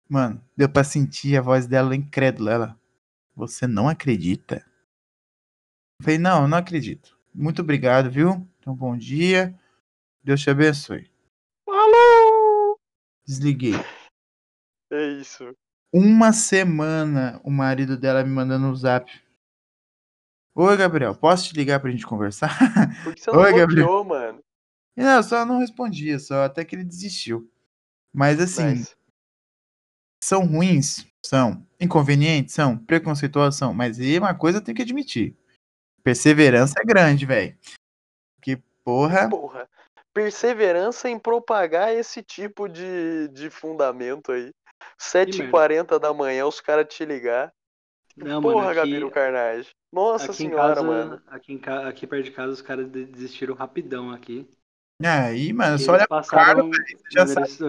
Mano, deu pra sentir a voz dela incrédula. Ela. Você não acredita? Eu falei, não, eu não acredito. Muito obrigado, viu? Então, bom dia. Deus te abençoe. Alô! Desliguei. É isso. uma semana o marido dela me mandando um zap. Oi, Gabriel, posso te ligar pra gente conversar? Por que você não Oi, Gabriel. mano? Não, só não respondia, só até que ele desistiu. Mas assim, Nice. são ruins, são inconvenientes, são preconceituosos, são, mas e uma coisa eu tenho que admitir. Perseverança é grande, velho. Que porra, Porra. Perseverança em propagar esse tipo de, de fundamento aí. 7h40 da manhã, os caras te ligar. Não, Porra, mano, aqui, Gabiru Carnage. Nossa aqui em senhora, casa, mano. aqui, em aqui perto de casa os caras de- desistiram rapidão aqui. aí, mano, só Eles olha passaram, já mano, eles,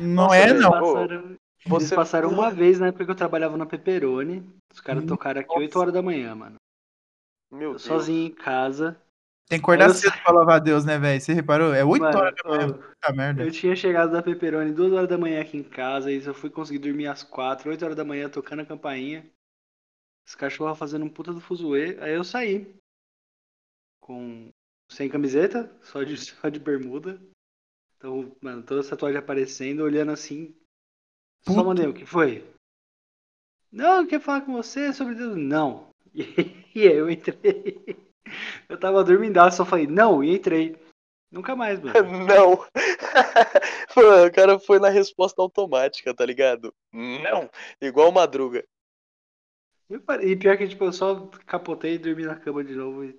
não Nossa, é não. passaram, eles Você- passaram uma vez na época que eu trabalhava na Pepperoni. Os caras tocaram aqui 8 horas da manhã, mano. Meu Eu Deus. sozinho em casa. Tem que acordar Eu cedo pra louvar a Deus, né, velho? Você reparou? É 8 Mano, horas da manhã, eu- puta merda. Eu tinha chegado da Pepperoni 2 horas da manhã aqui em casa, e eu fui conseguir dormir às 4, 8 horas da manhã tocando a campainha. Os cachorros fazendo um puta do fuzuê. Aí eu saí. Com. Sem camiseta, só de, só de bermuda. Então, mano, toda essa tatuagem aparecendo, olhando assim. Só Puta. mandei, o que foi? Não, eu quero falar com você sobre Deus. Não. E aí eu entrei. Eu tava dormindo, só falei, não, e entrei. Nunca mais, mano. Não. Mano, o cara foi na resposta automática, tá ligado? Não. Igual Madruga. E E pior que, tipo, eu só capotei e dormi na cama de novo. E...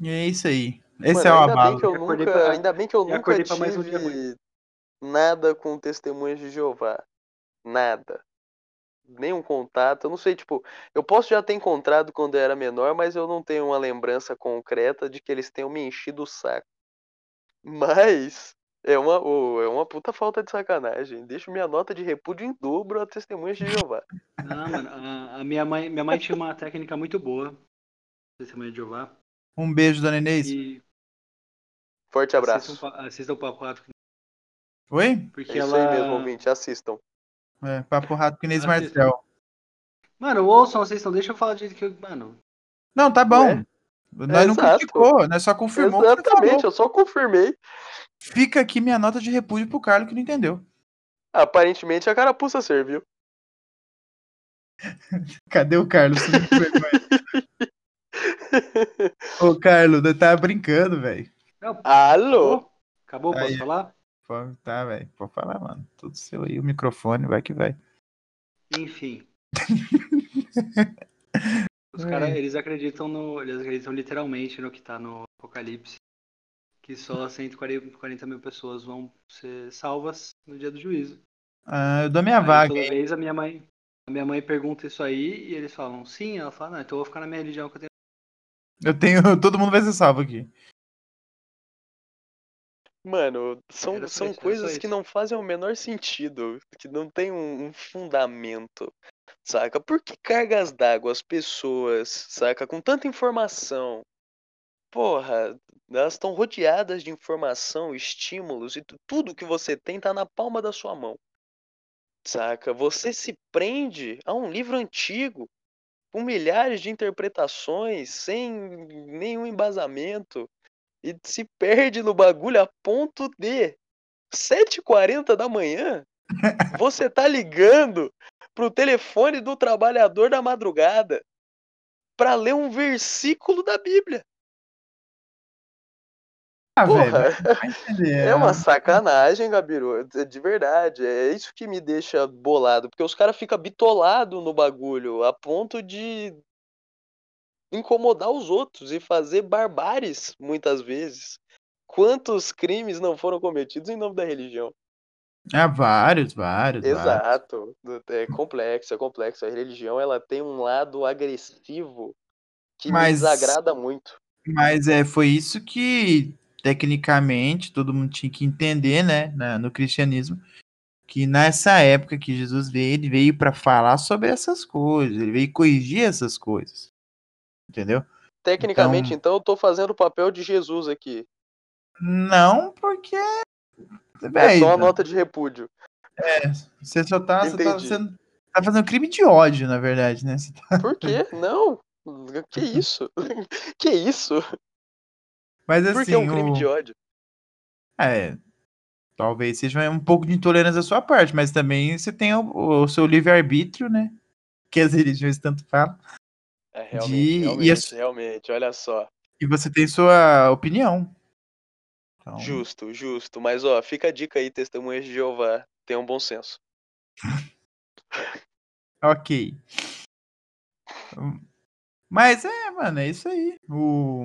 E é isso aí. Esse Mano, é o ainda bem abalo. que eu E acordei nunca, pra- ainda bem que eu e nunca mais um dia tive nada com testemunhas de Jeová. Nada. Nenhum contato. Eu não sei, tipo, eu posso já ter encontrado quando eu era menor, mas eu não tenho uma lembrança concreta de que eles tenham me enchido o saco. Mas é uma, ô, é uma puta falta de sacanagem. Deixo minha nota de repúdio em dobro a testemunhas de Jeová. Não, mano, a, a minha mãe, minha mãe tinha uma técnica muito boa. Testemunha de Jeová. Um beijo, dona Inês. E Forte abraço. assistam, assistam o Papo Rato, Oi? porque É isso ela... aí mesmo, ouvinte. Assistam. É, papo rato com Inês Assista. Marcel. Mano, ouçam, assistam, deixa eu falar do jeito que eu... Mano, Não, tá bom. Ué? Nós não Exato. criticou, nós só confirmou o que Exatamente, eu só confirmei. Fica aqui minha nota de repúdio pro Carlos que não entendeu. Aparentemente a carapuça serviu. Cadê o Carlos? Não. Ô, Carlos, tava brincando, velho. não, Alô? acabou? Acabou? Posso Aí. falar? Pô, tá, velho. Pode falar, mano. Tudo seu aí, o microfone, vai que vai. Enfim. Os caras, eles acreditam no. Eles acreditam literalmente no que tá no Apocalipse. Que só 140 mil pessoas vão ser salvas no dia do juízo. Ah, eu dou minha Aí, vaga. toda hein? vez a minha mãe. A minha mãe pergunta isso aí e eles falam sim, ela fala, não, então eu vou ficar na minha religião que eu tenho. Eu tenho. Todo mundo vai ser salvo aqui. Mano, são, são coisas que não fazem o menor sentido, que não tem um, um fundamento, saca? Por que cargas d'água as pessoas, saca? Com tanta informação. Porra, elas estão rodeadas de informação, estímulos e tu- tudo que você tem tá na palma da sua mão. Saca? Você se prende a um livro antigo, com milhares de interpretações, sem nenhum embasamento, e se perde no bagulho a ponto de 7h40 da manhã você tá ligando pro telefone do trabalhador da madrugada pra ler um versículo da Bíblia. Ah, velho. Porra, entender. é uma sacanagem, Gabiru. De de verdade. É isso que me deixa bolado. Porque os caras ficam bitolados no bagulho a ponto de incomodar os outros e fazer barbáries, muitas vezes. Quantos crimes não foram cometidos em nome da religião? Ah, vários, vários. vários. Exato. É complexo, é complexo. A religião ela tem um lado agressivo que Mas- desagrada muito. Mas é, foi isso que, tecnicamente, todo mundo tinha que entender, né, no cristianismo, que nessa época que Jesus veio, ele veio para falar sobre essas coisas, ele veio corrigir essas coisas. Entendeu? Tecnicamente, então, eu tô fazendo o papel de Jesus aqui. Não porque. É Véi, só uma nota de repúdio. você só tá, você tá, tá fazendo crime de ódio, na verdade, né? Tá- Por quê? Não. Que isso? Que isso? Mas Por assim, que um crime o- de ódio? É, talvez seja um pouco de intolerância da sua parte, mas também você tem o, o seu livre-arbítrio, né? Que as religiões tanto falam. É, realmente, De- e realmente, as- realmente, olha só. E você tem sua opinião. Então, Justo, justo. Mas, ó, fica a dica aí, testemunhas de Jeová. Tenham bom senso. ok. Mas é, mano, é isso aí. O...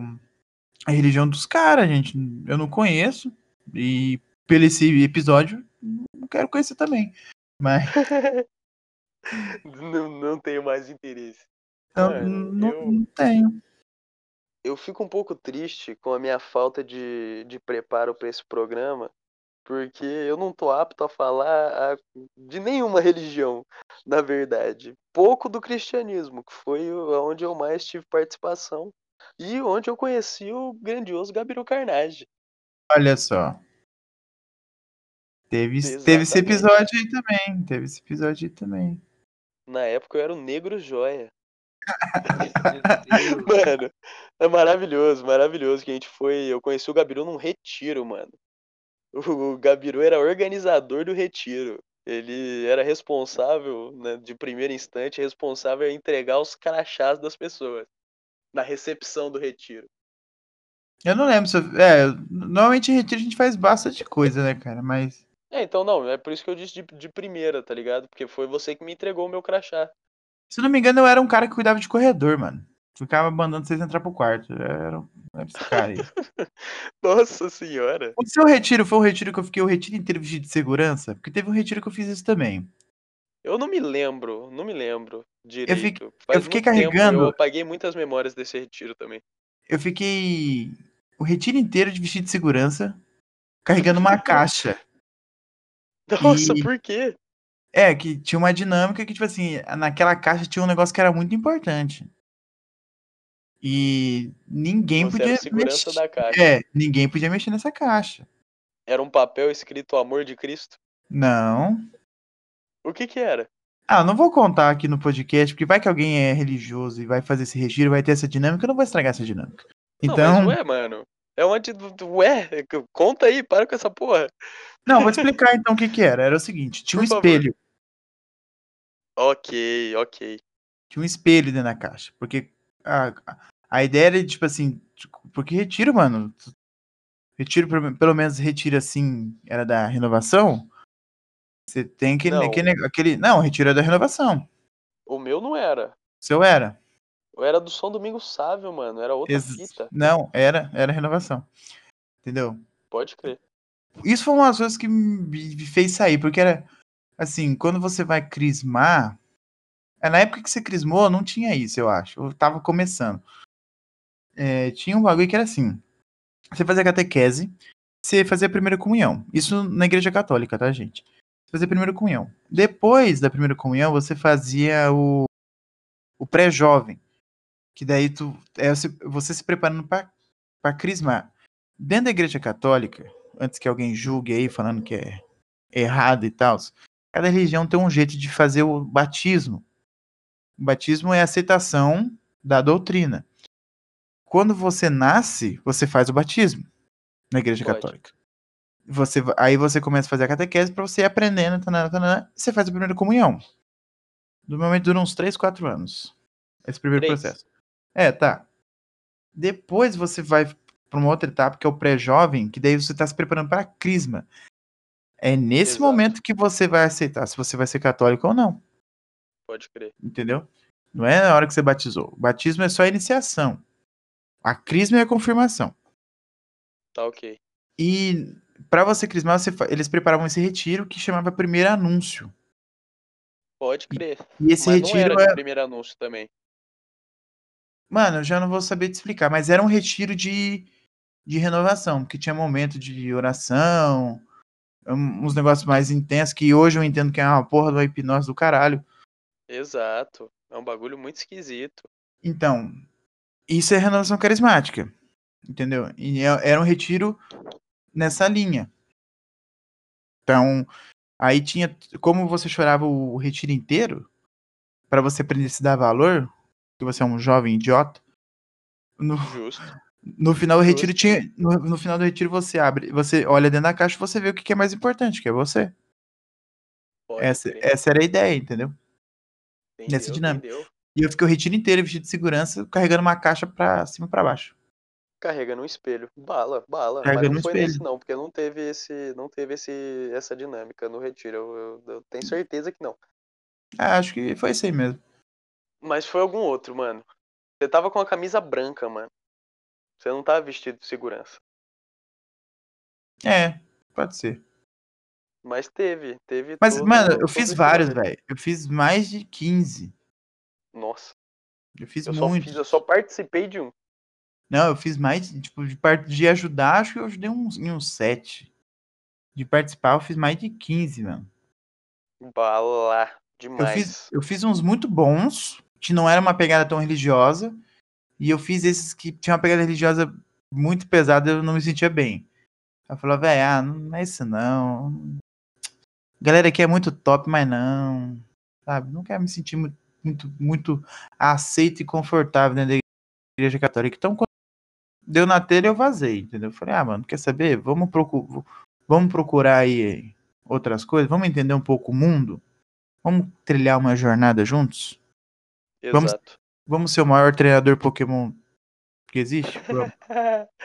A religião dos caras, gente, eu não conheço. E pelo esse episódio, não quero conhecer também. Mas não, não tenho mais interesse. Não, Mano, não, eu- não tenho. Eu fico um pouco triste com a minha falta de, de preparo para esse programa, porque eu não tô apto a falar a- de nenhuma religião, na verdade. Pouco do cristianismo, que foi onde eu mais tive participação e onde eu conheci o grandioso Gabiru Carnage. Olha só. Teve, teve esse episódio aí também. Teve esse episódio aí também. Na época eu era o Negro Joia. Mano, é maravilhoso, maravilhoso que a gente foi. Eu conheci o Gabiru num retiro, mano. O Gabiru era organizador do retiro. Ele era responsável, né, de primeiro instante, responsável a entregar os crachás das pessoas na recepção do retiro. Eu não lembro se eu, É, normalmente em retiro a gente faz bastante coisa, né, cara? Mas. É, então não, é por isso que eu disse de, de primeira, tá ligado? Porque foi você que me entregou o meu crachá. Se eu não me engano, eu era um cara que cuidava de corredor, mano. Ficava mandando vocês entrar pro quarto. Eu era um- era esse cara aí. Nossa senhora. O seu retiro foi um retiro que eu fiquei o retiro inteiro vestido de segurança? Porque teve um retiro que eu fiz isso também. Eu não me lembro, não me lembro direito. fiquei- Faz fiquei muito tempo, carregando- eu apaguei muitas memórias desse retiro também. Eu fiquei o retiro inteiro de vestido de segurança, carregando uma caixa. Nossa, E- por quê? É, que tinha uma dinâmica que, tipo assim, naquela caixa tinha um negócio que era muito importante. E ninguém Você podia segurança mexer. da caixa. É, ninguém podia mexer nessa caixa. Era um papel escrito Amor de Cristo. Não. O que que era? Ah, não vou contar aqui no podcast, porque vai que alguém é religioso e vai fazer esse retiro, vai ter essa dinâmica, eu não vou estragar essa dinâmica. Não, Então, mas ué, mano. É onde. Ué, conta aí, para com essa porra. não, vou te explicar então o que que era. Era o seguinte, tinha um Por favor. espelho, Ok, ok. tinha um espelho dentro da caixa, porque a, a ideia era, tipo assim, tipo, porque retiro, mano, Retiro, pelo menos retiro assim, era da renovação. Você tem que, Não. aquele, aquele. Não, retiro é da renovação. O meu não era. Seu era. Eu era do São Domingos Sávio, mano. Era outra Ex- fita. Não, era, era renovação. Entendeu? Pode crer. Isso foi uma das coisas que me fez sair, porque era assim, quando você vai crismar. é, Na época que você crismou, não tinha isso, eu acho. Eu tava começando. É, tinha um bagulho que era assim: você fazia catequese, você fazia a primeira comunhão. Isso na igreja católica, tá, gente? Você fazia a primeira comunhão. Depois da primeira comunhão, você fazia o, o pré-jovem. Que daí tu, é você, se preparando para crismar. Dentro da igreja católica, antes que alguém julgue aí falando que é errado e tal, cada religião tem um jeito de fazer o batismo. O batismo é a aceitação da doutrina. Quando você nasce, você faz o batismo na igreja Pode. católica. Você, aí você começa a fazer a catequese para você ir aprendendo, tanana, tanana, você faz a primeira comunhão. Normalmente dura uns 3, 4 anos. Esse primeiro Três. processo. É, tá. Depois você vai para uma outra etapa, que é o pré-jovem, que daí você está se preparando para a crisma. É nesse Exato. momento que você vai aceitar se você vai ser católico ou não, Pode crer. entendeu? Não é na hora que você batizou. O batismo é só a iniciação. A crisma é a confirmação. Tá ok. E para você crismar, você eles preparavam esse retiro que chamava primeiro anúncio. Pode crer. E esse Mas não retiro era é, primeiro anúncio também. Mano, eu já não vou saber te explicar, mas era um retiro de, de renovação, que tinha momento de oração, uns negócios mais intensos, que hoje eu entendo que é uma porra de uma hipnose do caralho. Exato. É um bagulho muito esquisito. Então, isso é renovação carismática, entendeu? E é- era um retiro nessa linha. Então, aí tinha, como você chorava o retiro inteiro, para você aprender a se dar valor, que você é um jovem idiota, no, Justo. No final do retiro tinha. No, no final do retiro você abre, você olha dentro da caixa e você vê o que, que é mais importante, que é você. Pode Essa, crer. essa era a ideia, entendeu? Entendeu, nessa dinâmica. entendeu? E eu fiquei o retiro inteiro vestido de segurança, carregando uma caixa pra cima e pra baixo. Carrega no espelho. Bala, bala. Carrega Mas não foi espelho. nesse não, porque não teve esse, não teve esse, essa dinâmica no retiro. Eu, eu- eu tenho certeza que não. Ah, acho que foi isso aí mesmo. Mas foi algum outro, mano. Você tava com a camisa branca, mano. Você não tava vestido de segurança. É, pode ser. Mas teve, teve. Mas, todo- mano, eu fiz vários, velho. Eu fiz mais de 15. Nossa, Eu fiz eu só, muito. fiz, eu só participei de um. Não, eu fiz mais, tipo, de, part... de ajudar, acho que eu ajudei uns, em uns 7. De participar, eu fiz mais de 15, mano. Bala. Eu Demais. fiz, eu fiz uns muito bons, que não era uma pegada tão religiosa, e eu fiz esses que tinha uma pegada religiosa muito pesada, eu não me sentia bem. Eu falava, velho, ah, não é isso não. Galera aqui é muito top, mas não. Sabe? Não quero me sentir muito, muito, muito aceito e confortável dentro da igreja católica. Então, quando deu na telha, eu vazei, entendeu? Eu falei, ah, mano, quer saber? Vamos, procu vamos procurar aí outras coisas, vamos entender um pouco o mundo. Vamos trilhar uma jornada juntos? Exato. Vamos ser o maior treinador Pokémon que existe? Vamos,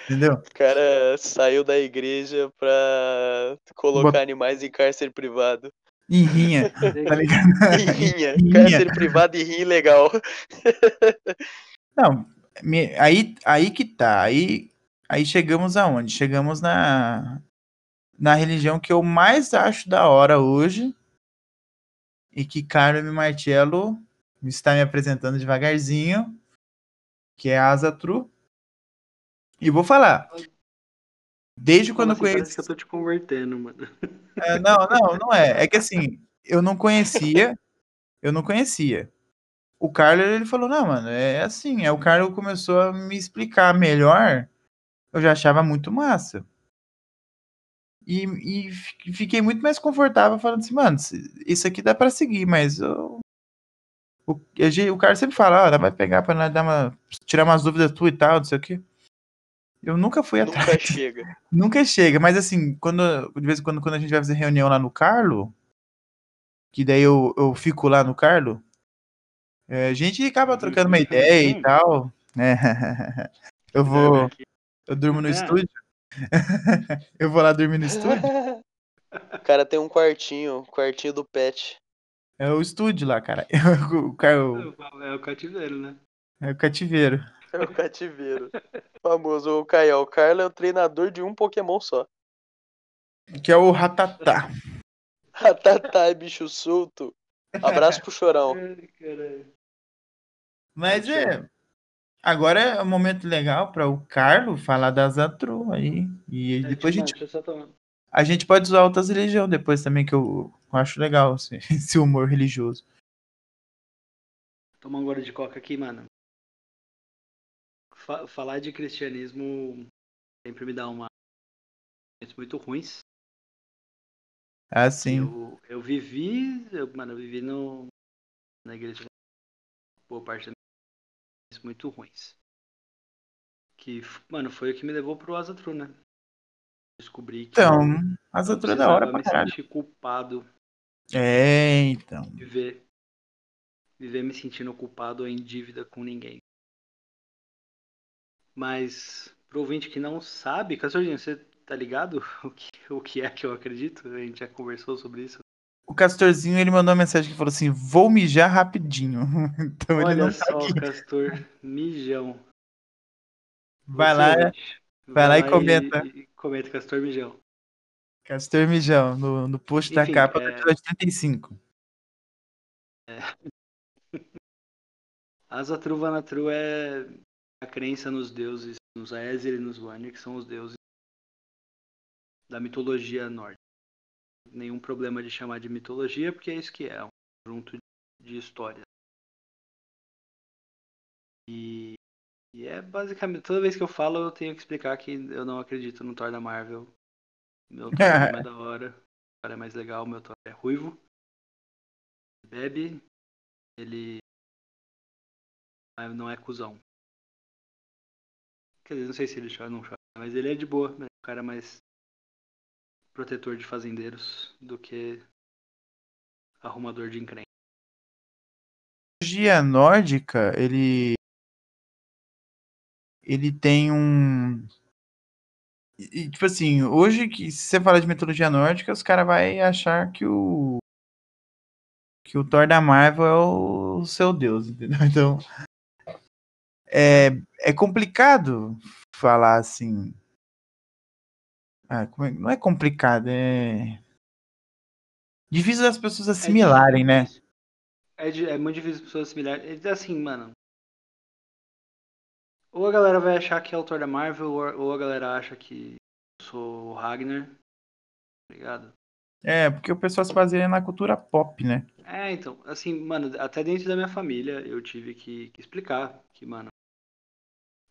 entendeu? O cara saiu da igreja pra colocar animais em cárcere privado. Em rinha, tá ligado? E rinha. Rinha. Cárcere privado e rinha ilegal. Não, me- aí, aí que tá. Aí, aí chegamos aonde? Chegamos na, na religião que eu mais acho da hora hoje e que Carmen Martello está me apresentando devagarzinho, que é a Asa True. E vou falar. Desde quando eu Fala assim, conheci. Parece que eu tô te convertendo, mano. É, não, não, não é. É que assim, eu não conhecia, eu não conhecia. O Carlos, ele falou, não, mano, é assim, aí o Carlos começou a me explicar melhor, eu já achava muito massa. E, e fi- fiquei muito mais confortável falando assim, mano, isso aqui dá pra seguir, mas eu- o, o cara sempre fala, ó, vai pegar pra nós dar uma, tirar umas dúvidas tu e tal, não sei o quê. Eu nunca fui atrás. Nunca chega. Nunca chega, mas assim, quando, de vez em quando, quando a gente vai fazer reunião lá no Carlo, que daí eu, eu fico lá no Carlo, é, a gente acaba trocando uma ideia e tal, né? Eu vou, eu durmo no É. estúdio, Eu vou lá dormir no estúdio. O cara tem um quartinho, quartinho do pet. É o estúdio lá, cara. O, cara- o- É o cativeiro, né? é o cativeiro. É o cativeiro. Famoso, o Caio. O Carlos é o treinador de um Pokémon só. Que é o Ratatá. Ratatá é bicho solto. Abraço pro chorão. Caralho. Mas Tchau. é. Agora é um momento legal para o Carlos falar da Zatru aí. E É, depois a gente, deixa eu só tomar. A gente pode usar outras religiões depois também, que eu acho legal assim, esse humor religioso. Tomar um gole de coca aqui, mano. Fa- falar de cristianismo sempre me dá uma muito ruins. Assim. Eu, eu vivi, eu, mano, eu vivi no, na igreja boa parte da minha muito ruins. Que, mano, foi o que me levou pro Asatru, né? Descobri que Então, eu a não Zatru é da hora pra me caralho. sentir culpado É, então. viver viver me sentindo culpado ou em dívida com ninguém. Mas pro ouvinte que não sabe, Castorzinho, você tá ligado o que, o que é que eu acredito? A gente já conversou sobre isso. O Castorzinho, ele mandou uma mensagem que falou assim, vou mijar rapidinho. Então ele Olha não tá só, aqui. Castor, mijão. Vai Você, lá, ouvinte, vai lá e comenta. E, comenta, Castor Mijão. Castor Mijão, no, no post da Enfim, capa do é- episódio 35. Asa Truvana Tru é a crença nos deuses, nos Aesir e nos Vanir, que são os deuses da mitologia nórdica. Nenhum problema de chamar de mitologia, porque é isso que é, é um conjunto de histórias. E, e é basicamente, toda vez que eu falo, eu tenho que explicar que eu não acredito no Thor da Marvel. Meu Thor é mais da hora, o Thor é mais legal, meu Thor é ruivo. Bebe, ele não é cuzão. Quer dizer, não sei se ele chora ou não chora, mas ele é de boa, né? O cara é mais protetor de fazendeiros do que arrumador de encrenca. mitologia nórdica, ele ele tem um e, tipo assim, hoje que se você fala de mitologia nórdica, os caras vai achar que o que o Thor da Marvel é o seu deus, entendeu? Então é, é complicado falar assim. Ah, é- não é complicado, é difícil das pessoas assimilarem, né? É, é muito difícil as pessoas assimilarem. É assim, mano. Ou a galera vai achar que é autor da Marvel, ou a galera acha que eu sou o Ragnar. Tá ligado? É, porque o pessoal se baseia na cultura pop, né? É, então, assim, mano, até dentro da minha família eu tive que, que explicar que, mano,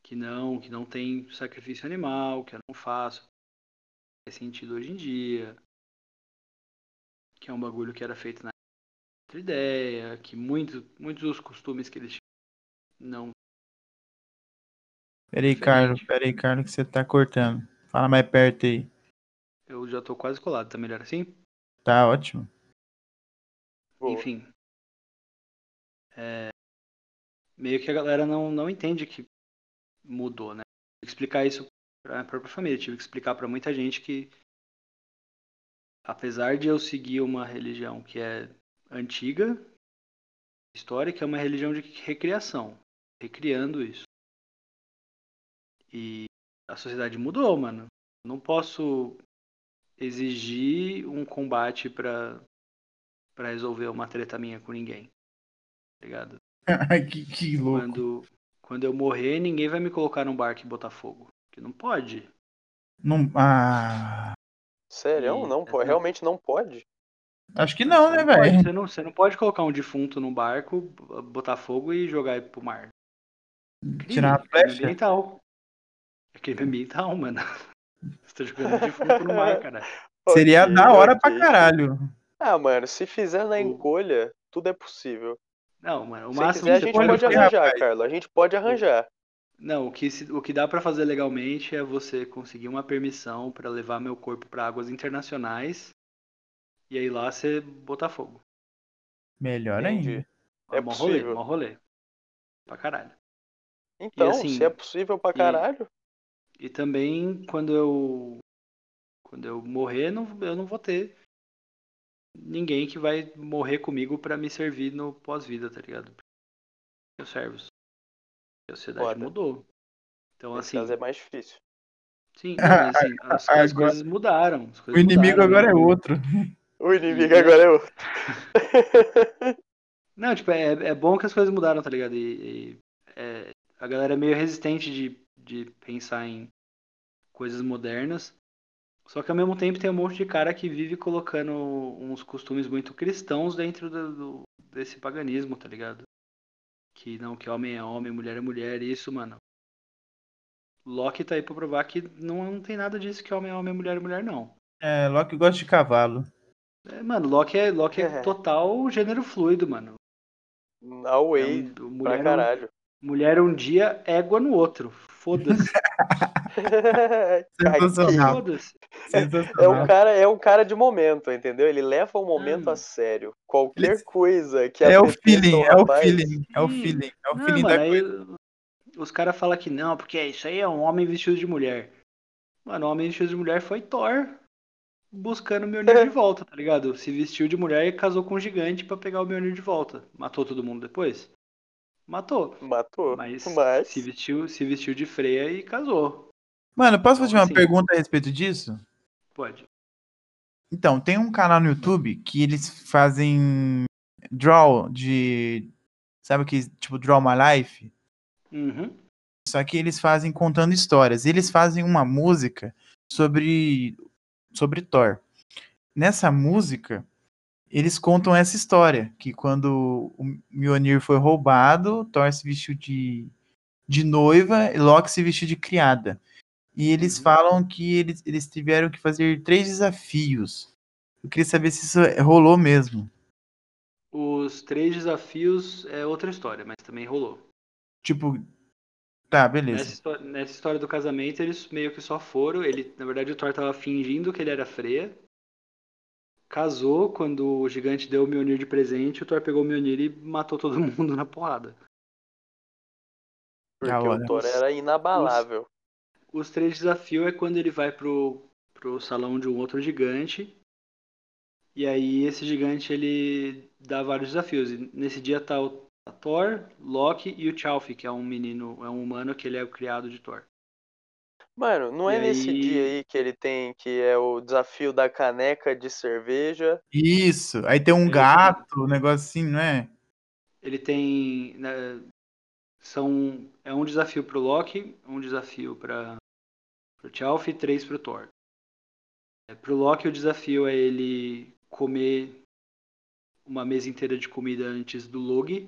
que não, que não tem sacrifício animal, que eu não faço. Faz sentido hoje em dia. Que é um bagulho que era feito na outra ideia, que muito, muitos dos costumes que eles tinham não. Peraí. Carlos, peraí, Carlos, que você tá cortando. Fala mais perto aí. Eu já tô quase colado, tá melhor assim? Tá ótimo. Boa. Enfim. É, meio que a galera não, não entende que mudou, né? Tive que explicar isso pra minha própria família. Tive que explicar pra muita gente que, apesar de eu seguir uma religião que é antiga, histórica, é uma religião de recriação. Recriando isso. E a sociedade mudou, mano. Não posso exigir um combate pra para resolver uma treta minha com ninguém. Tá ligado? que, que louco. Quando, quando eu morrer, ninguém vai me colocar num barco e botar fogo. Porque não pode. Não, ah, Sério? E- Não, não. realmente não pode? acho que não, Você né, velho? Você não, você não pode colocar um defunto num barco, botar fogo e jogar ele pro mar. Crime, Tirar uma crime flecha? ambiental. É crime ambiental, mano. Você tá jogando um defunto no mar, cara. Seria Ok, da hora pra ok. caralho. Ah, mano, se fizer na encolha, tudo é possível. Não, mano, o Se máximo quiser, a gente pode pode arranjar, rapaz. Carlos. A gente pode arranjar. Não, o que, se- o que dá pra fazer legalmente é você conseguir uma permissão pra levar meu corpo pra águas internacionais e aí lá você botar fogo. Melhor Entendi. ainda. É mó rolê, possível. mó rolê. Pra caralho. Então, assim, se é possível pra e- caralho. E também quando eu quando eu morrer, não, eu não vou ter ninguém que vai morrer comigo pra me servir no pós-vida, tá ligado? Meus servos. A sociedade Foda. mudou. Então, Nesse assim, caso é mais difícil. sim, assim, as, as Agora- coisas mudaram. as O coisas inimigo mudaram, agora é né? outro. O inimigo E- agora é outro. Não, tipo, é, é bom que as coisas mudaram, tá ligado? E, e, é, a galera é meio resistente de, de pensar em coisas modernas. Só que ao mesmo tempo tem um monte de cara que vive colocando uns costumes muito cristãos dentro do, do- desse paganismo, tá ligado? Que não, que homem é homem, mulher é mulher, isso, mano. Loki tá aí pra provar que não, não tem nada disso que homem é homem, mulher é mulher, não. É, Loki gosta de cavalo. É, mano, Loki é, Loki é É. total gênero fluido, mano. No É way, um- pra mulher, um, caralho. Mulher um dia, égua no outro. Foda-se. Sensacional. Foda-se. É um, cara, é um cara de momento, entendeu? Ele leva o momento Hum. a sério. Qualquer Ele- coisa que É o feeling, é o feeling, é o feeling, é o Não, feeling mano, da aí coisa. os caras falam que não, porque isso aí é um homem vestido de mulher. Mano, o homem vestido de mulher foi Thor buscando o Mjolnir de volta, tá ligado? Se vestiu de mulher e casou com um gigante pra pegar o Mjolnir de volta. Matou todo mundo depois? Matou. Matou. Mas, Mas, se vestiu, se vestiu de freia e casou. Mano, posso fazer Então, uma assim- pergunta a respeito disso? Pode. Então, tem um canal no YouTube que eles fazem draw de. Sabe o que? Tipo, Draw My Life? Uhum. Só que eles fazem contando histórias. Eles fazem uma música sobre sobre Thor. Nessa música, eles contam essa história, que quando o Mjolnir foi roubado, Thor se vestiu de, de noiva e Loki se vestiu de criada. E eles Uhum. falam que eles, eles tiveram que fazer três desafios. Eu queria saber se isso rolou mesmo. Os três desafios é outra história, mas também rolou. Tipo, tá, Nessa, beleza. histó- nessa história do casamento, eles meio que só foram. Ele, na verdade, o Thor tava fingindo que ele era freia. Casou quando o gigante deu o Mjolnir de presente. O Thor pegou o Mjolnir e matou todo mundo na porrada. porque Da o. Thor era inabalável. Os três desafios é quando ele vai pro, pro salão de um outro gigante. E aí esse gigante ele dá vários desafios. E nesse dia tá o a Thor, Loki e o Chalfi, que é um menino, é um humano que ele é o criado de Thor. Mano, não E é nesse aí- dia aí que ele tem, que é o desafio da caneca de cerveja. Isso. Aí tem um Ele- gato, um negócio assim, não é? Ele tem. né, são, é um desafio pro Loki, um desafio para pro Chalf e três pro Thor. É, pro Loki o desafio é ele comer uma mesa inteira de comida antes do Log.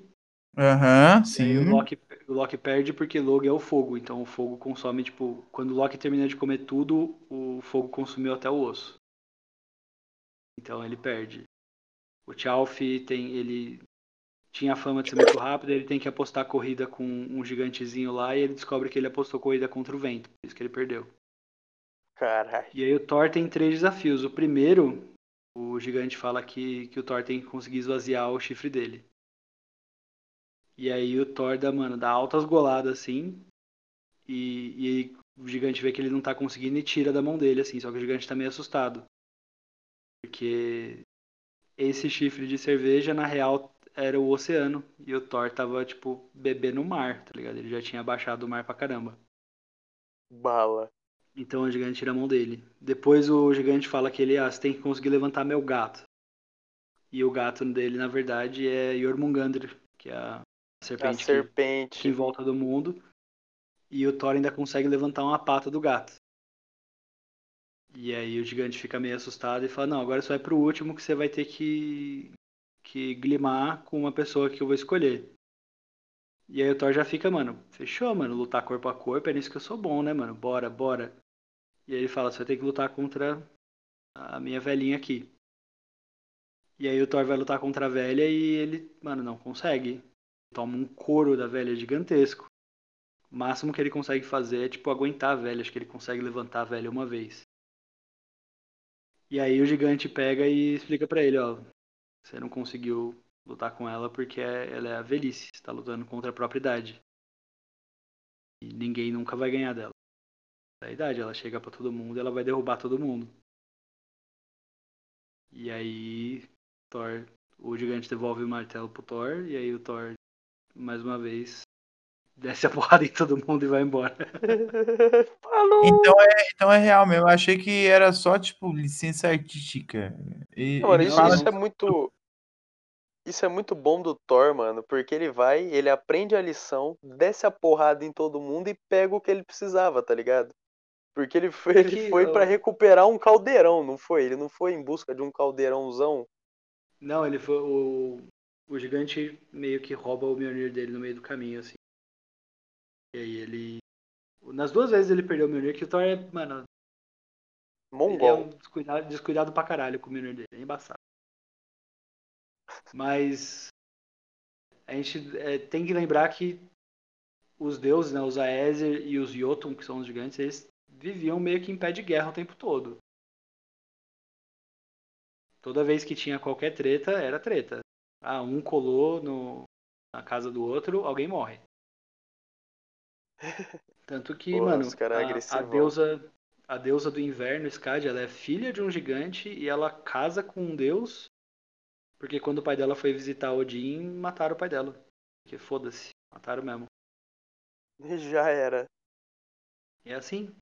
Aham, E aí sim. o Loki, o Loki perde porque Log é o fogo. Então o fogo consome, tipo, quando o Loki termina de comer tudo, o fogo consumiu até o osso. Então ele perde. O Chalf tem. ele tinha a fama de ser muito rápido, ele tem que apostar corrida com um gigantezinho lá e ele descobre que ele apostou corrida contra o vento, por isso que ele perdeu. Caralho. E aí o Thor tem três desafios. O primeiro, o gigante fala que, que o Thor tem que conseguir esvaziar o chifre dele. E aí o Thor dá, mano, dá altas goladas assim. E, e o gigante vê que ele não tá conseguindo e tira da mão dele, assim. Só que o gigante tá meio assustado. Porque esse chifre de cerveja, na real, era o oceano. E o Thor tava, tipo, bebendo o mar, tá ligado? Ele já tinha baixado o mar pra caramba. Bala. Então o gigante tira a mão dele. Depois o gigante fala que ele, ah, você tem que conseguir levantar meu gato. E o gato dele, na verdade, é Jormungandr, que é a A serpente que, serpente. que em volta do mundo. E o Thor ainda consegue levantar uma pata do gato. E aí o gigante fica meio assustado e fala, não, agora você vai pro último que você vai ter que, que glimar com uma pessoa que eu vou escolher. E aí o Thor já fica, mano, fechou, mano, lutar corpo a corpo, é nisso que eu sou bom, né, mano? Bora, bora. E aí ele fala, você vai ter que lutar contra a minha velhinha aqui. E aí o Thor vai lutar contra a velha e ele, mano, não consegue. Toma um couro da velha gigantesco. O máximo que ele consegue fazer é, tipo, aguentar a velha. Acho que ele consegue levantar a velha uma vez. E aí o gigante pega e explica pra ele, ó. Você não conseguiu lutar com ela porque é- ela é a velhice. Você tá lutando contra a própria idade. E ninguém nunca vai ganhar dela. da idade. Ela chega pra todo mundo ela vai derrubar todo mundo. E aí, Thor, o gigante devolve o martelo pro Thor, e aí o Thor, mais uma vez, desce a porrada em todo mundo e vai embora. Falou! Então é, então é real mesmo. Eu achei que era só, tipo, licença artística. E, Mano, ele isso, isso é muito. Isso é muito bom do Thor, mano, porque ele vai, ele aprende a lição, desce a porrada em todo mundo e pega o que ele precisava, tá ligado? Porque ele foi, ele que foi para recuperar um caldeirão, não foi? Ele não foi em busca de um caldeirãozão. Não, ele foi. O, o gigante meio que rouba o Mjolnir dele no meio do caminho, assim. E aí ele. Nas duas vezes ele perdeu o Mjolnir, que o Thor é, mano, ele é Mongol. um descuidado, descuidado pra caralho com o Mjolnir dele, é embaçado. Mas a gente é, tem que lembrar que os deuses, né, os Aesir e os Jotun, que são os gigantes, eles viviam meio que em pé de guerra o tempo todo. Toda vez que tinha qualquer treta, era treta. Ah, um colou no, na casa do outro, alguém morre. Tanto que, Porra, mano, é a, a deusa a deusa do inverno, Skadi, ela é filha de um gigante e ela casa com um deus porque quando o pai dela foi visitar Odin, mataram o pai dela. Porque foda-se, mataram mesmo. Já era. E é assim.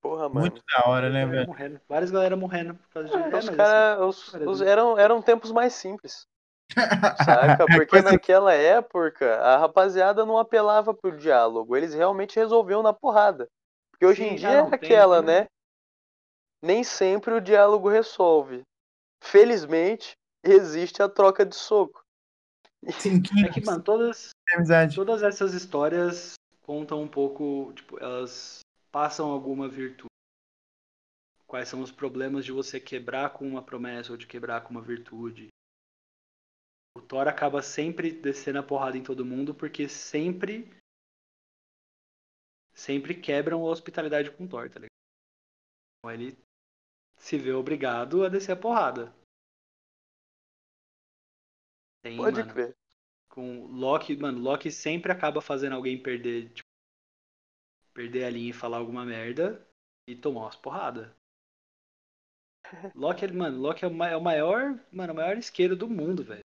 Porra, mano. muito da hora, né, velho? morrendo. Várias galera morrendo por causa de. É, É, os cara, os- os- eram, eram tempos mais simples, saca? Porque Coisa- naquela época a rapaziada não apelava pro diálogo, eles realmente resolviam na porrada. Porque hoje em Sim, dia ah, é aquela, tem- né? Nem sempre o diálogo resolve. Felizmente, existe a troca de soco. Cinquinho É que, mano, todas, todas essas histórias contam um pouco, tipo, elas passam alguma virtude. Quais são os problemas de você quebrar com uma promessa ou de quebrar com uma virtude. O Thor acaba sempre descendo a porrada em todo mundo porque sempre sempre quebram a hospitalidade com o Thor, tá ligado? Então ele se vê obrigado a descer a porrada. Tem, Pode mano, crer. com Loki, mano, Loki sempre acaba fazendo alguém perder, tipo, perder a linha e falar alguma merda e tomar umas porradas. Loki, ele- mano, Loki é o é o maior, mano, o maior isqueiro do mundo, velho.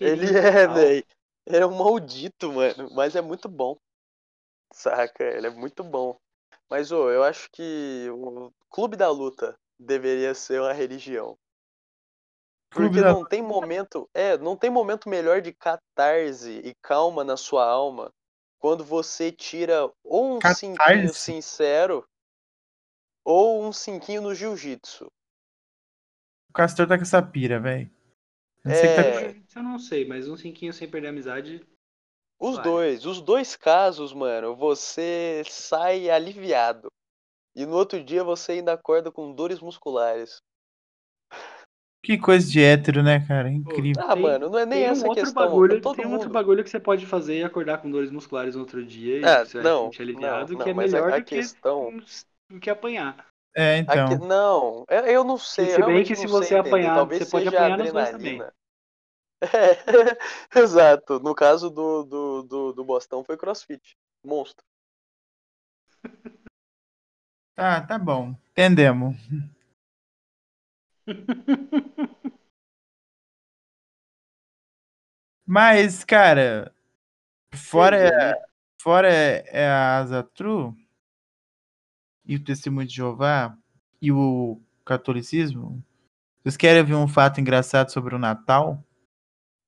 Ele é, velho. Ele é um maldito, mano. Mas é muito bom. Saca? Ele é muito bom. Mas, ô, eu acho que o Clube da Luta deveria ser uma religião. Porque não tem momento. É, não tem momento melhor de catarse e calma na sua alma quando você tira ou um cinquinho Catarse? sincero ou um cinquinho no jiu-jitsu. O Castor tá com essa pira, velho. Tá É. Isso Eu não sei, mas um cinquinho sem perder a amizade. Os Vai. dois, os dois casos, mano, você sai aliviado. E no outro dia você ainda acorda com dores musculares. Que coisa de hétero, né, cara? Incrível. Ah, Tem- mano, não é nem essa um outro questão. bagulho, todo tem mundo... outro bagulho que você pode fazer e acordar com dores musculares no outro dia e Ah, você vai não, se sentir aliviado, não, que é não, mas a- melhor a do, questão- que, do que apanhar. É, Aqui- então. não, eu eu não sei. se bem realmente que se não você apanhar, Talvez você pode apanhar nos dois adrenalina. É, exato. No caso do, do, do, do Bostão foi crossfit. Monstro. Tá, tá bom. Entendemos. Mas, cara, fora, Beleza. fora é a Asa True e o Testemunho de Jeová e o catolicismo, vocês querem ver um fato engraçado sobre o Natal?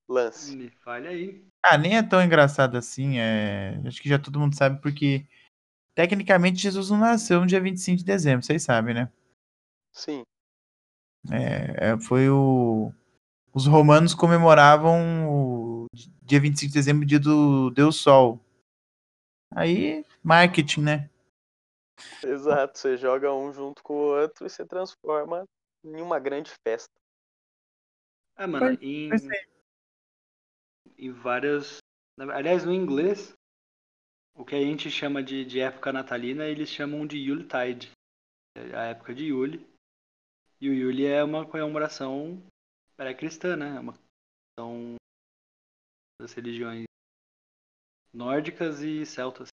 Lance. Me falha aí. Ah, nem é tão engraçado assim. É... Acho que já todo mundo sabe, porque tecnicamente Jesus não nasceu no dia 25 de dezembro, vocês sabem, né? Sim. É, é, foi o. Os romanos comemoravam o dia 25 de dezembro, dia do Deus Sol. Aí, marketing, né? Exato. Você joga um junto com o outro e você transforma em uma grande festa. Ah, mano, em, é. em várias. Aliás, no inglês, o que a gente chama de, de época natalina, eles chamam de Yuletide. A época de Yule. E o Yule é uma comemoração pré-cristã, né? É uma comemoração das religiões nórdicas e celtas.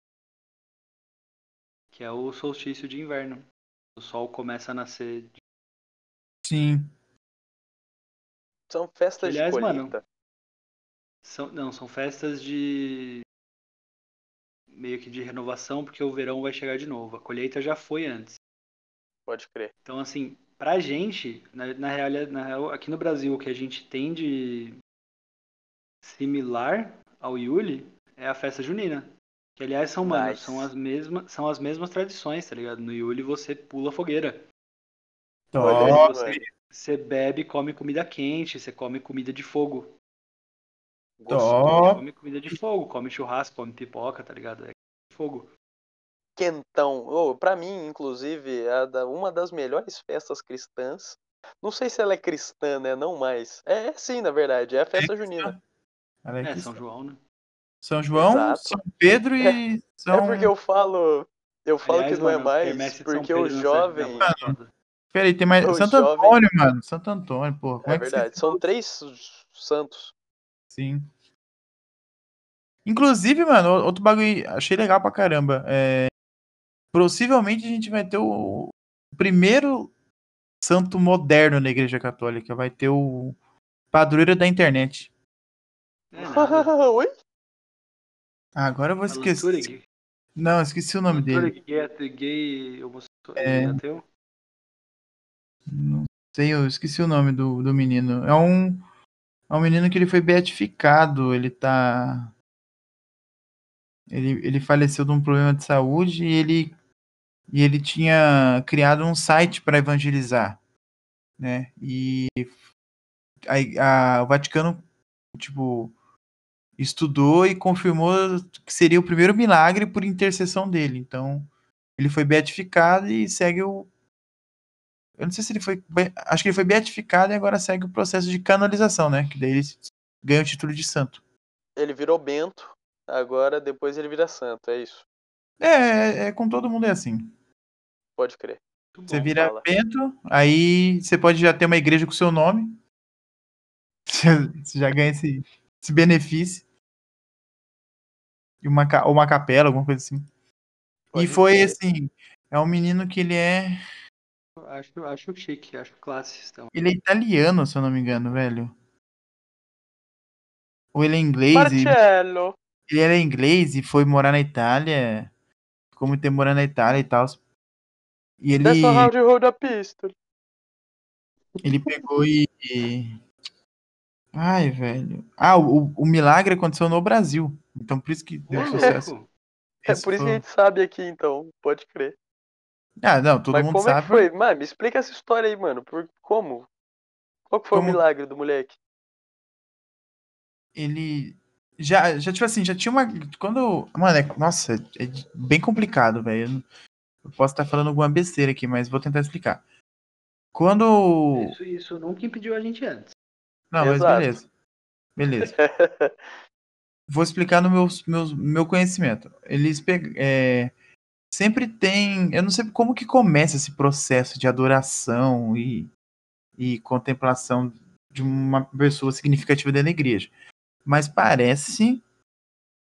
que é o solstício de inverno. O sol começa a nascer. Sim. São festas Aliás, de mano, colheita. São, não, são festas de. meio que de renovação, porque o verão vai chegar de novo. A colheita já foi antes. Pode crer. Então, assim, pra gente, na, na, real, na real, aqui no Brasil, o que a gente tem de similar ao Yuli é a festa junina. Que, aliás, são, mano, Nice. são as mesmas, são as mesmas tradições, tá ligado? No Yuli você pula fogueira. Nossa, mano. Você bebe, come comida quente, você come comida de fogo. Gostoso. Ó. Come comida de fogo, come churrasco, come pipoca, tá ligado? É fogo. Quentão. Oh, pra mim, inclusive, é uma das melhores festas cristãs. Não sei se ela é cristã, né? Não mais. É sim, na verdade. É a festa junina. Olha É, aqui, São João, né? São João, Exato. São Pedro e São. É porque eu falo. Eu falo Aliás, que não é mano, mais, de São porque o Pedro jovem. Peraí, tem mais. o Santo jovem- Antônio, mano. Santo Antônio, porra. Como É é, verdade. São três santos. Sim. Inclusive, mano, outro bagulho achei legal pra caramba. É, possivelmente a gente vai ter o primeiro santo moderno na Igreja Católica. Vai ter o padroeiro da internet. É. Oi? Ah, agora eu vou esquecer. Não, eu esqueci o nome dele. Turing, gay, ate- gay homossexual, É. ateu. Não sei, eu esqueci o nome do, do menino. É um, é um menino que ele foi beatificado. Ele tá. Ele, ele faleceu de um problema de saúde e ele, e ele tinha criado um site para evangelizar. Né? E a, a- o Vaticano, tipo, estudou e confirmou que seria o primeiro milagre por intercessão dele. Então, ele foi beatificado e segue o. Eu não sei se ele foi. Acho que ele foi beatificado e agora segue o processo de canonização, né? Que daí ele ganha o título de santo. Ele virou Bento. Agora, depois ele vira santo. É isso. É, é, é, com todo mundo é assim. Pode crer. Muito Você bom. vira fala. Bento, aí você pode já ter uma igreja com seu nome. Você já ganha esse, esse benefício. E uma, ou uma capela, alguma coisa assim. Pode e foi crer. assim. É um menino que ele é. Acho, acho chique, acho classe. Então. Ele é italiano, se eu não me engano, velho. Ou ele é inglês. e- Marcello. ele era inglês e foi morar na Itália. Ficou muito tempo morando na Itália e tal. E ele, That's how you hold a pistol. ele pegou e. Ai, velho. Ah, o, o milagre aconteceu no Brasil. Então por isso que deu Ô, sucesso. É Esse por isso que a gente sabe aqui, então. Pode crer. Ah, não, todo Mas mundo como é sabe. que foi? Mano, me explica essa história aí, mano. Por... Como? Qual que foi Como- o milagre do moleque? Ele. Já, já, tipo assim, já tinha uma. Quando. Mano, é- nossa, é bem complicado, velho. Eu posso estar falando alguma besteira aqui, mas vou tentar explicar. Quando. Isso, isso nunca impediu a gente antes. Não, mas Exato. beleza. Beleza. Vou explicar no meu, meu, meu conhecimento. Eles peg... é, sempre tem. Eu não sei como que começa esse processo de adoração e, e contemplação de uma pessoa significativa dentro da igreja. Mas parece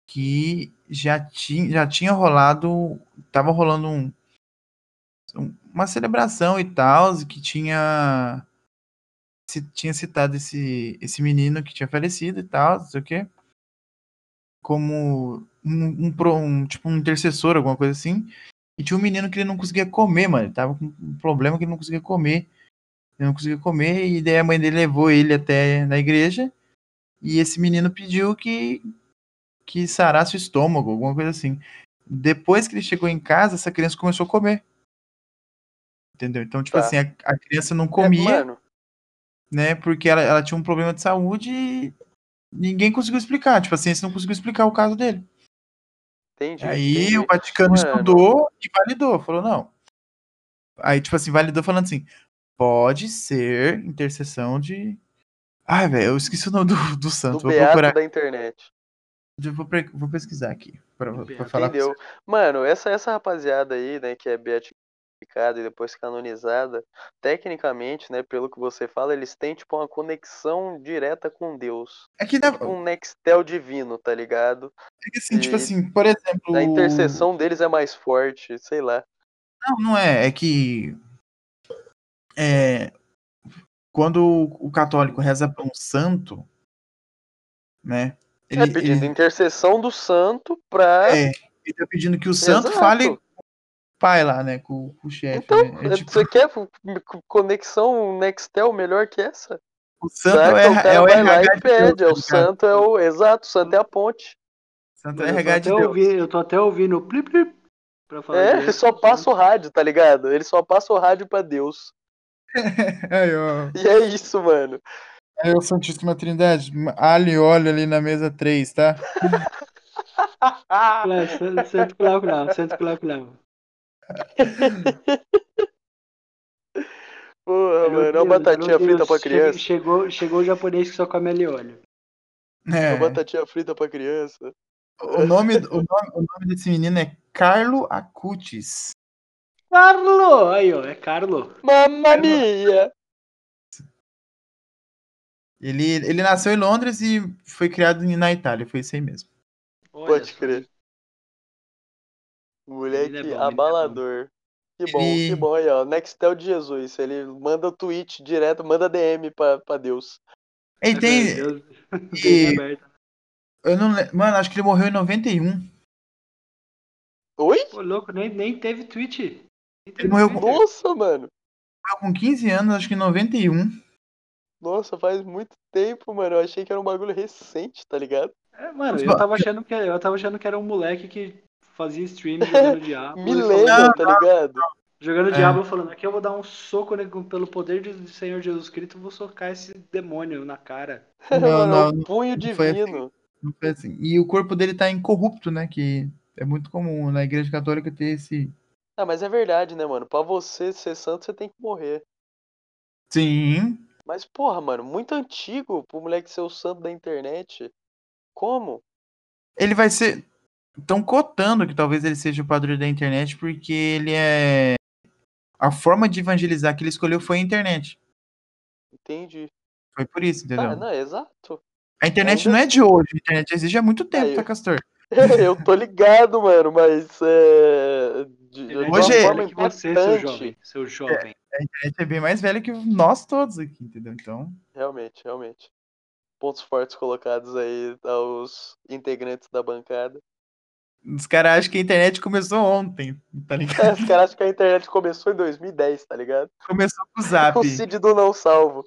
que já tinha, já tinha rolado. Tava rolando um- uma celebração e tal, que tinha. se- tinha citado esse, esse menino que tinha falecido e tal, não sei o quê como um, um, um- tipo um intercessor, alguma coisa assim. E tinha um menino que ele não conseguia comer, mano. Ele tava com um problema que ele não conseguia comer. Ele não conseguia comer, e daí a mãe dele levou ele até na igreja. E esse menino pediu que, que sarasse o estômago, alguma coisa assim. Depois que ele chegou em casa, essa criança começou a comer. Entendeu? Então, tipo Tá. assim, a, a criança não É, comia, mano, né? Porque ela, ela tinha um problema de saúde e ninguém conseguiu explicar. Tipo, a ciência não conseguiu explicar o caso dele. entendi. Aí entendi. o Vaticano Mano. estudou e validou. Falou, não. Aí, tipo assim, validou falando assim: pode ser intercessão de. Ai, velho, eu esqueci o nome do, do santo. Do Vou beato procurar. da internet. Vou, vou pesquisar aqui. Pra, pra Beato. falar Entendeu? Mano, essa, essa rapaziada aí, né, que é beatificada e depois canonizada, tecnicamente, né, pelo que você fala, eles têm tipo uma conexão direta com Deus. É que, dá, Tipo um nextel divino, tá ligado? é que assim, tipo e- assim, por exemplo. A intercessão deles é mais forte, sei lá. Não, não é. É que. É, quando o católico reza para um santo, né? Ele, é pedindo ele, intercessão do santo pra. é, ele tá pedindo que o santo Exato. fale pai lá, né? Com, com o chefe. Então, né? É tipo, você quer conexão Nextel melhor que essa? o santo é, o é o lá RH de pede. tá É o santo, é o. Exato, o santo é a ponte. O santo é o Mano, eu, tô RH de até Deus. ouvi- eu tô até ouvindo o plip plip pra falar É, ele só passa o rádio, tá ligado? Ele só passa o rádio pra Deus. Aí, ó. E é isso, mano. Aí, o Santíssima Trindade, alho e óleo ali na mesa 3, tá? Santo- Clau, Santo Clau. Porra, Meu mano, é Deus, uma batatinha meu frita Deus, pra criança. Chegou, chegou o japonês que só come ali óleo. É uma batatinha frita pra criança. O, nome, o, nome, o nome desse menino é Carlo Acutis. Carlo! Aí, ó, é Carlo. Mamma mia! Ele, ele nasceu em Londres e foi criado na Itália, foi isso aí mesmo. Olha Pode só. crer. Moleque é bom, é bom. abalador. Que bom, Ele- que bom aí, ó. Nextel de Jesus. Ele manda tweet direto, manda DM pra, pra Deus. E tem. Deus, e- bem aberto. Eu não, le- mano, acho que ele morreu em 91. Oi? Ô, louco, nem, nem teve tweet. Nem teve Ele morreu Twitter. Nossa, mano. Morreu com 15 anos, acho que em 91. Nossa, faz muito tempo, mano. Eu achei que era um bagulho recente, tá ligado? É, mano, eu tava achando que eu tava achando que era um moleque que fazia stream jogando diabo. e Milena, falando- tá ligado? Jogando É. diabo falando, aqui eu vou dar um soco né, pelo poder do Senhor Jesus Cristo, eu vou socar esse demônio na cara. Não, mano, não, um punho não foi assim. divino. Não foi assim. E o corpo dele tá incorrupto, né? Que é muito comum na igreja católica ter esse. Ah, mas é verdade, né, mano? Pra você ser santo, você tem que morrer. Sim. Mas, porra, mano, muito antigo pro moleque ser o santo da internet. Como? Ele vai ser. Estão cotando que talvez ele seja o padre da internet, porque ele é. A forma de evangelizar que ele escolheu foi a internet. Entendi. Foi por isso, entendeu? Ah, não, exato. A internet ainda não é de hoje, a internet existe há muito tempo, Aí, tá, Castor? Eu tô ligado, mano, mas é. De, de Hoje é- forma que você, seu jovem. Seu jovem. A internet é bem mais velha que nós todos aqui, entendeu? Então. Realmente, realmente. Pontos fortes colocados aí aos integrantes da bancada. Os caras acham que a internet começou ontem, tá ligado? Os caras acham que a internet começou em 2010, tá ligado? Começou com o Zap. Com o Cid do Não Salvo.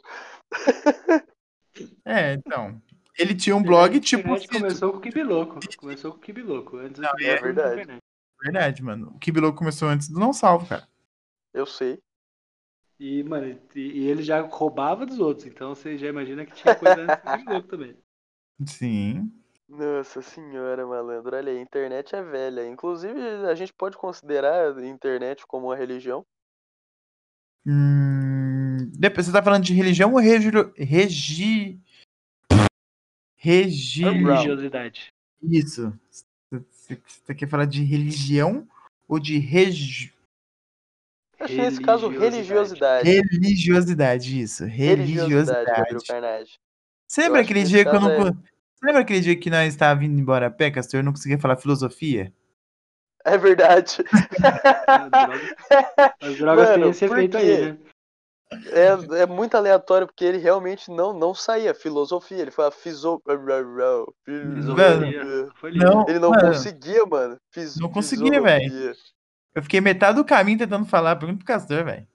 É, então. Ele tinha um blog A tipo. internet começou com o Kibiloco. Começou com o Kibiloco. Antes Não, Kibiloco é não verdade. Verdade, mano. O Kibilo começou antes do Não Salvo, cara. Eu sei. E, mano, e, e ele já roubava dos outros. Então você já imagina que tinha coisa antes do Kibiloco também. Sim. Nossa senhora, malandro. Olha aí, a internet é velha. Inclusive, a gente pode considerar a internet como uma religião. Hum, depois, você tá falando de religião ou regi... regi... Regi... Religiosidade. Isso. Você, quer falar de religião ou de regi... Acho que nesse caso, Religiosidade. religiosidade. Isso, Religiosidade, religiosidade. Que aquele dia que eu não... é- lembra aquele dia que nós estávamos vindo embora a pé, Castor? Eu não conseguia falar filosofia? É verdade. As drogas, as drogas Mano, têm esse efeito aí, né? É, é muito aleatório, porque ele realmente não, não saía filosofia. Ele foi a fiso... Filosofia. Não, Ele não mano, conseguia, mano. Fis- Não conseguia, fisiologia. Eu fiquei metade do caminho tentando falar, pergunta pro Castor, velho.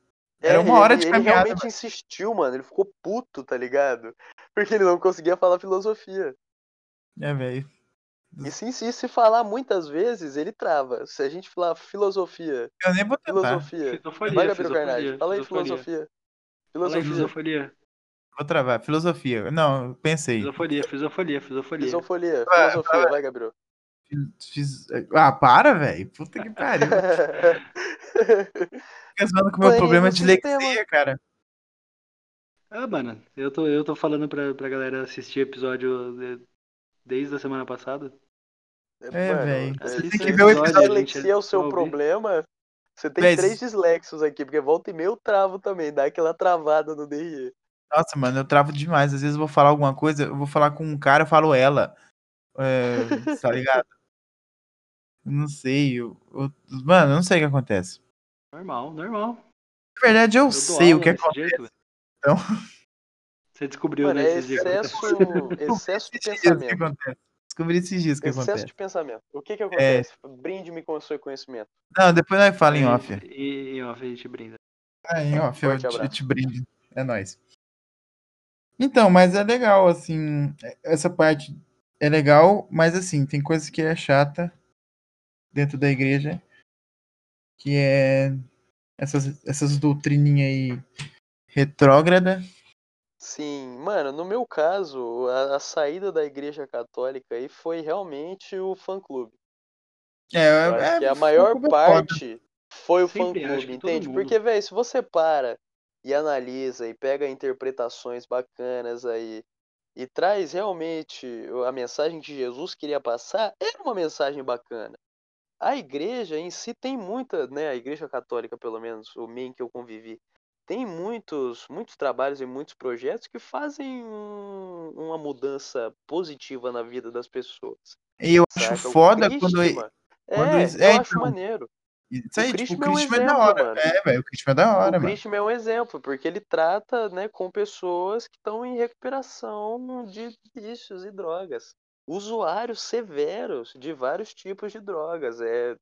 Era É, uma hora ele, de ele caminhada, realmente insistiu, mano. Ele ficou puto, tá ligado? Porque ele não conseguia falar filosofia. É, velho. E se insiste falar muitas vezes, ele trava. Se a gente falar filosofia, Eu nem vou tentar. filosofia. Vai, Gabriel Carnage. Fala aí, filosofia. Filosofia. Vou travar. Filosofia. Não, pensei. Fisofonia, fisofonia. Fisofonia. Vai, Filosofia. Vai, Gabriel. Fiz- Ah, para, velho. Puta que pariu. Fica zoando com o meu Pane problema de dislexia, cara. Ah, mano, eu tô, eu tô falando pra, pra galera assistir episódio desde a semana passada. É, é, Você se tem que ver o episódio, dislexia é o seu problema, Você tem Véi, três disléxicos aqui, porque volta e meia eu travo também, dá aquela travada no DRE. Nossa, mano, eu travo demais. Às vezes eu vou falar alguma coisa, eu vou falar com um cara, eu falo ela. É, tá ligado? Não sei. Eu, eu- mano, eu não sei o que acontece. Normal, normal. Na verdade, eu, Eu sei o que acontece. jeito, velho. Então- Você descobriu Mano, é nesses dias. excesso, excesso de pensamento. acontece. Descobri esses dias que Excesso acontece. de pensamento. O que que É. acontece? Brinde-me com o seu conhecimento. Não, depois nós fala em off. E em off a gente brinda. Ah, em off, eu te, eu abraço. te brindo. É nóis. Então, mas é legal, assim, essa parte é legal, mas assim, tem coisa que é chata dentro da igreja, que é essas, essas doutrininhas aí retrógrada. Sim, mano, no meu caso, a, a saída da igreja católica aí foi realmente o fã-clube. É, Eu acho é, que a maior foda. parte foi o Sempre que todo entende? Porque, velho, se você para e analisa e pega interpretações bacanas aí e traz realmente a mensagem que Jesus queria passar, era uma mensagem bacana. A igreja em si tem muita, né, a igreja católica, pelo menos, o meio que eu convivi, tem muitos, muitos trabalhos e muitos projetos que fazem um- uma mudança positiva na vida das pessoas. E eu Saca? acho O foda quando. Christmas- quando é, eu é, acho então. maneiro. Isso aí, O tipo, o Christmas é um Christian é da exemplo, hora. mano. É, velho, o Christian é da hora, o mano. Christian é um exemplo, porque ele trata, né, com pessoas que estão em recuperação de vícios e drogas. Usuários severos de vários tipos de drogas. É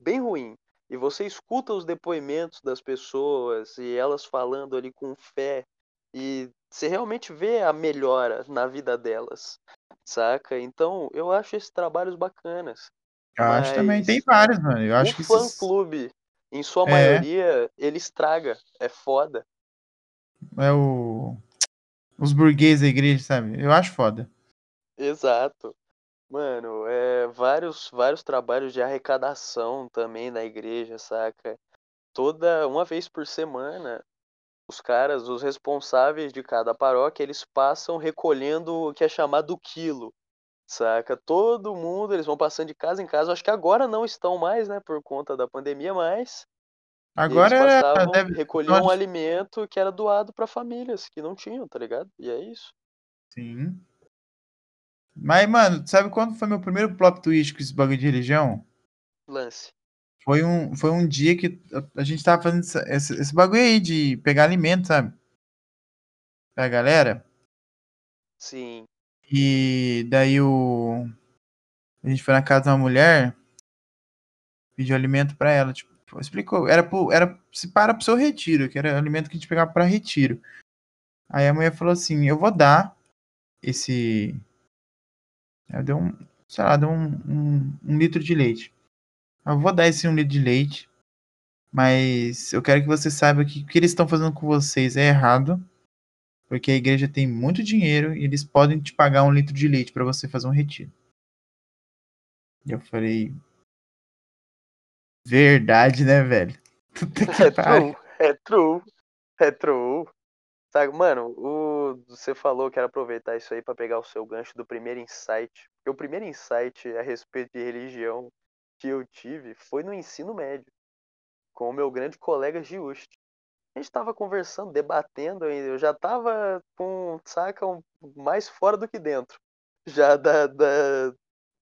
bem ruim. E você escuta os depoimentos das pessoas e elas falando ali com fé. E você realmente vê a melhora na vida delas. Saca? Então, eu acho esses trabalhos bacanas. Eu acho também. mas Tem vários, mano. Eu acho o que esses. fã-clube, em sua É. maioria, ele estraga. É foda. É o. Os burgueses da igreja, sabe? Eu acho foda. Exato. Mano, é vários, vários trabalhos de arrecadação também na igreja, saca? Toda uma vez por semana, os caras, os responsáveis de cada paróquia, eles passam recolhendo o que é chamado quilo, saca? Todo mundo, eles vão passando de casa em casa. Acho que agora não estão mais, né, por conta da pandemia, mas Agora eles passavam, Deve... recolhiam um Nossa. alimento que era doado pra famílias que não tinham, tá ligado? E é isso. Sim. Mas, mano, sabe quando foi meu primeiro plot twist com esse bagulho de religião? Lance. Foi um, foi um dia que a- gente tava fazendo esse, esse bagulho aí de pegar alimento, sabe? Pra galera. Sim. E daí o. A gente foi na casa de uma mulher, pediu alimento pra ela. Tipo, explicou. Era, pro, era se para pro seu retiro, que era alimento que a gente pegava pra retiro. Aí a mulher falou assim: Eu vou dar esse. Ela deu um. Sei lá, deu um, um, um litro de leite. Eu vou dar esse um litro de leite. Mas eu quero que você saiba que o que eles estão fazendo com vocês é errado. Porque a igreja tem muito dinheiro e eles podem te pagar um litro de leite pra você fazer um retiro. E eu falei. Verdade, né, velho? Puta que É pariu. true, é true, é true. Sabe, mano, o, você falou que era aproveitar isso aí pra pegar o seu gancho do primeiro insight. Porque o primeiro insight a respeito de religião que eu tive foi no ensino médio, com o meu grande colega Giusti. A gente tava conversando, debatendo. Eu já tava com, saca, um- mais fora do que dentro. Já da, da,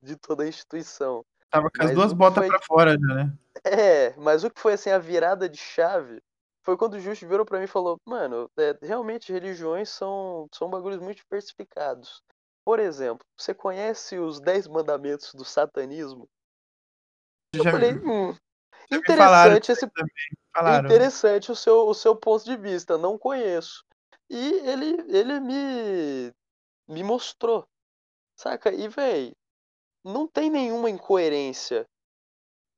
de toda a instituição. Tava com as Mas duas o que botas foi- pra fora já, né? É, mas o que foi assim a virada de chave foi quando o Justo virou pra mim e falou: Mano, é, realmente religiões são, são bagulhos muito diversificados. Por exemplo, você conhece os Dez Mandamentos do Satanismo? Eu Já, falei: Hum, interessante esse interessante o seu, o seu ponto de vista, não conheço. E ele, ele me, me mostrou, saca? E, véi, não tem nenhuma incoerência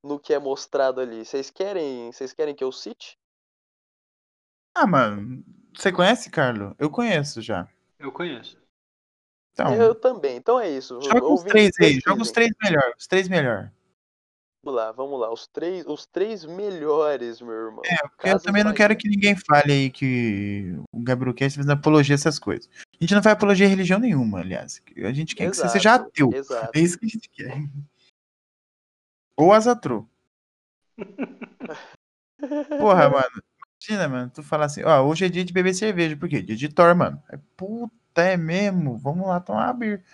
no que é mostrado ali. Vocês querem, vocês querem que eu cite? Ah, mano. Você conhece, Carlo? Eu conheço já. Eu conheço. Então, Eu também. Então é isso. joga os três aí. Joga os três melhor. Os três melhor. Vamos lá, vamos lá. Os três, os três melhores, meu irmão. É, porque eu também não quero que ninguém fale aí que o Gabriel Cast faz apologia a essas coisas. A gente não faz apologia a religião nenhuma, aliás. A gente quer que você Exato, seja ateu. Exato. É isso que a gente quer. Ou asatru. Porra, mano. Imagina, mano, tu falar assim, ó, hoje é dia de beber cerveja. Por quê? Dia de Thor, mano. É, puta, é mesmo. Vamos lá tomar uma beer.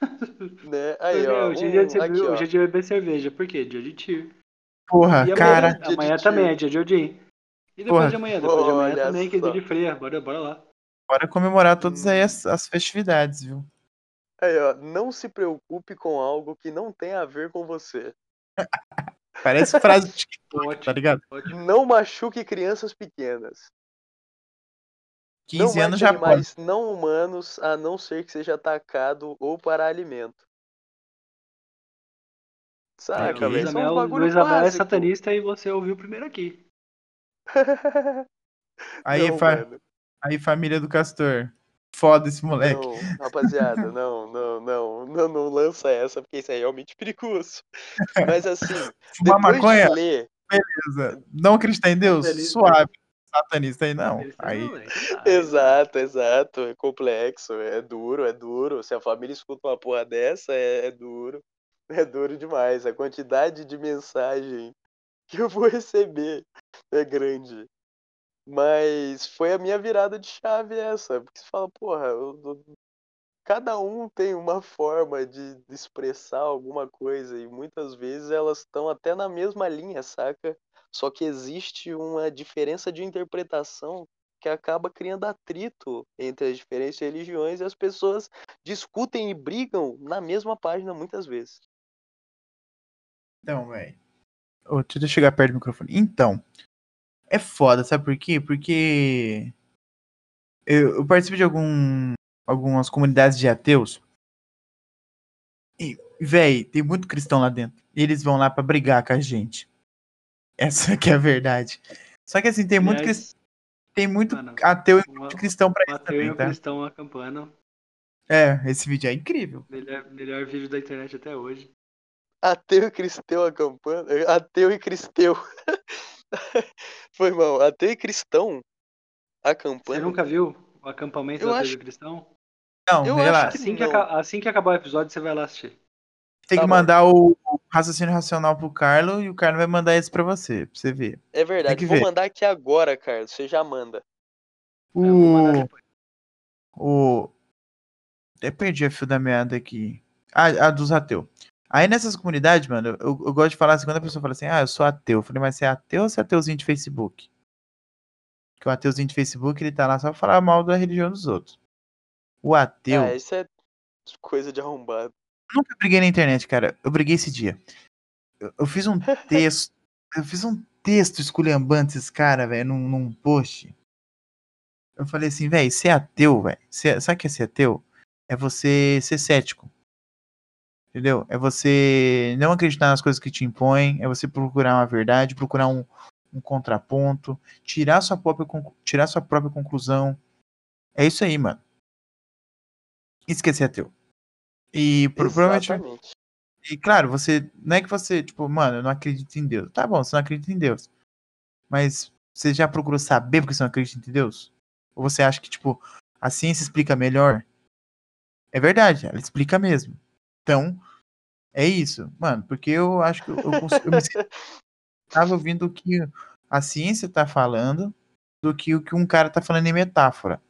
Né? Aí, ó. hoje, é dia um- de, aqui, ó. hoje é dia de beber cerveja. Por quê? Dia de tiro. Porra, amanhã, cara. Amanhã tiro. também é dia de Odin. E depois Porra. de amanhã? Depois de amanhã Olha também, que é dia de freia. Bora, bora lá. Bora comemorar todas aí Hum. as, as festividades, viu? Aí, ó. Não se preocupe com algo que não tem a ver com você. Parece frase de TikTok, tá ligado? Não machuque crianças pequenas. 15 não anos já pode. animais não humanos, a não ser que seja atacado ou para alimento. Saca, velho? São uns Amel, bagulho Luiz é satanista e você ouviu primeiro aqui. Aí, não, fa- mano. aí, família do Castor. Foda esse moleque. Não, rapaziada, não, não, não, não, não lança essa, porque isso é realmente perigoso. Mas assim, Fumar depois maconha, de ler, beleza. Não acreditar em Deus? Satanista. Suave. Satanista aí não. Aí, não. Ah, exato, exato, é complexo, é duro, é duro. Se a família escuta uma porra dessa, é, é duro, é duro demais. A quantidade de mensagem que eu vou receber é grande. Mas foi a minha virada de chave essa, porque você fala, porra, eu- eu- cada um tem uma forma de de expressar alguma coisa e muitas vezes elas estão até na mesma linha, saca? Só que existe uma diferença de interpretação que acaba criando atrito entre as diferentes religiões e as pessoas discutem e brigam na mesma página muitas vezes. então, velho. Deixa eu chegar perto do microfone. Então, é foda, sabe por quê? Porque eu, eu participo de algum, algumas comunidades de ateus. E, véi, tem muito cristão lá dentro. E eles vão lá pra brigar com a gente. Essa que é a verdade. Só que assim, tem muito, Aliás, cris- tem muito mano, ateu e muito cristão pra isso ateu e também, o tá? cristão acampando. É, esse vídeo é incrível. Melhor, melhor vídeo da internet até hoje. Ateu e cristão acampando. Ateu e cristão. Foi mal. Ateu e cristão Você acampando. nunca viu o acampamento Eu do ateu acho- e cristão? Não, Eu relaxa. acho que Assim que, não. aca- assim que acabar o episódio, você vai lá assistir. Tem Tá que bom. mandar o raciocínio racional pro Carlos e o Carlos vai mandar esse pra você, pra você ver. É verdade. que Vou ver. mandar aqui agora, Carlos. Você já manda. Eu vou mandar O. depois. o... Eu perdi a fio da meada aqui. Ah, a dos ateus. Aí nessas comunidades, mano, eu, eu gosto de falar assim, quando a pessoa fala assim, ah, eu sou ateu. Eu falei, mas você é ateu ou você é ateuzinho de Facebook? Porque o ateuzinho de Facebook, ele tá lá só pra falar mal da religião dos outros. O ateu. Ah, isso é coisa de arrombado. nunca briguei na internet, cara. Eu briguei esse dia. Eu, eu fiz um texto. eu fiz um texto esculhambando esses caras, velho, num, num post. Eu falei assim, velho, ser ateu, velho. ser- Sabe o que é ser ateu? É você ser cético. Entendeu? É você não acreditar nas coisas que te impõem. É você procurar uma verdade, procurar um, um contraponto, tirar sua própria, tirar sua própria conclusão. É isso aí, mano. Que é ateu. E pro- provavelmente. E claro, você. Não é que você, tipo, mano, eu não acredito em Deus. Tá bom, você não acredita em Deus. Mas você já procurou saber porque você não acredita em Deus? Ou você acha que, tipo, a ciência explica melhor? É verdade, ela explica mesmo. Então, é isso. Mano, porque eu acho que eu, eu, me sinto tava ouvindo o que a ciência tá falando do que o que um cara tá falando em metáfora.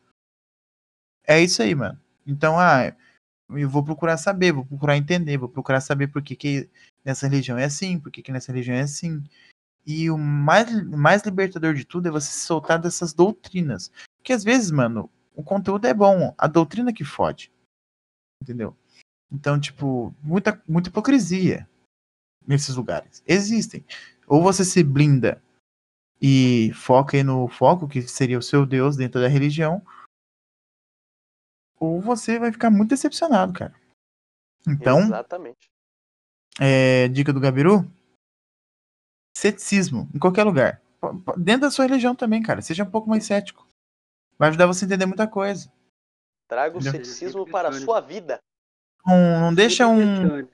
É isso aí, mano. Então, ah, eu vou procurar saber, vou procurar entender, vou procurar saber por que, que nessa religião é assim, por que, que nessa religião é assim. E o mais, mais libertador de tudo é você se soltar dessas doutrinas. Porque às vezes, mano, o conteúdo é bom, a doutrina que fode. Entendeu? Então, tipo, muita, muita hipocrisia nesses lugares. Existem. Ou você se blinda e foca aí no foco, que seria o seu Deus dentro da religião, ou você vai ficar muito decepcionado, cara. Então, Exatamente. é, dica do Gabiru: ceticismo, em qualquer lugar. Dentro da sua religião também, cara. Seja um pouco mais cético. Vai ajudar você a entender muita coisa. Traga o ceticismo para a sua vida. Não, não deixa um,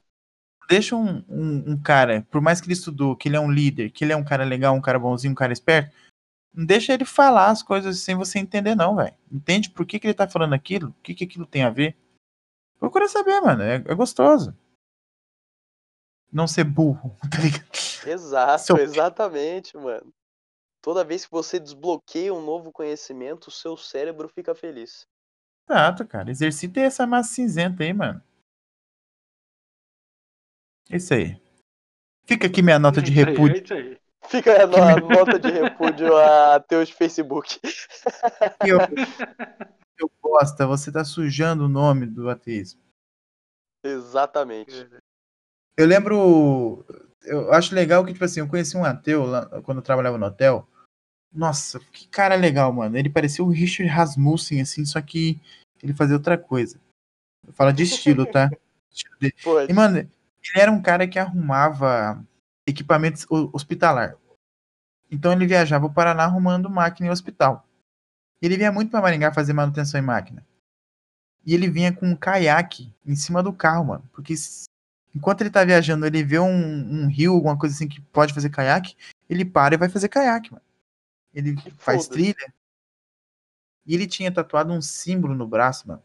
deixa um, um, um cara, por mais que ele estudou, que ele é um líder, que ele é um cara legal, um cara bonzinho, um cara esperto, não deixa ele falar as coisas sem você entender, não, velho. Entende por que, que ele tá falando aquilo? O que, que aquilo tem a ver? Procura saber, mano. É, é gostoso. Não ser burro, tá ligado? Exato, Seu- exatamente, mano. Toda vez que você desbloqueia um novo conhecimento, o seu cérebro fica feliz. Exato, cara. Exercita essa massa cinzenta aí, mano. Isso aí. Fica aqui minha nota de aí, repúdio. é isso aí. Fica a no- nota de repúdio a teus Facebook. Eu, eu você tá sujando o nome do ateísmo. Exatamente. Eu lembro. Eu acho legal que, tipo assim, eu conheci um ateu lá, quando eu trabalhava no hotel. Nossa, que cara legal, mano. Ele parecia o Richard Rasmussen, assim, só que ele fazia outra coisa. Fala de estilo, tá? Estilo. E, mano, ele era um cara que arrumava equipamentos ho- hospitalar. Então ele viajava o Paraná arrumando máquina em hospital. Ele vinha muito para Maringá fazer manutenção em máquina. E ele vinha com um caiaque em cima do carro, mano. Porque enquanto ele tá viajando, ele vê um, um rio, alguma coisa assim que pode fazer caiaque, ele para e vai fazer caiaque, mano. Ele faz trilha. E ele tinha tatuado um símbolo no braço, mano.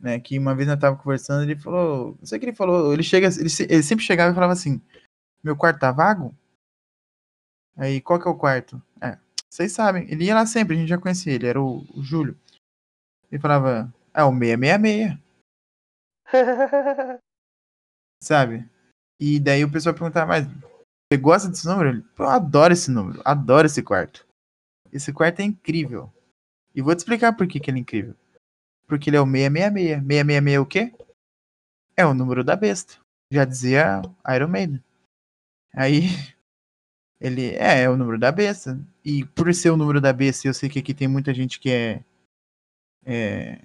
Né, que uma vez nós tava conversando, ele falou, não sei o que ele falou, ele chega, ele, ele sempre chegava e falava assim: "Meu quarto tá vago?" Aí, qual que é o quarto? É, vocês sabem, ele ia lá sempre, a gente já conhecia ele, era o, o Júlio. Ele falava: "É o 666", sabe? E daí o pessoal perguntava: "Mas você gosta desse número?" Ele: "Pô, eu adoro esse número, adoro esse quarto. Esse quarto é incrível." E vou te explicar por que que ele é incrível. Porque ele é o 666. 666 é o quê? É o número da besta. Já dizia Iron Maiden. Aí, ele é, é o número da besta. E por ser o número da besta, eu sei que aqui tem muita gente que é. é,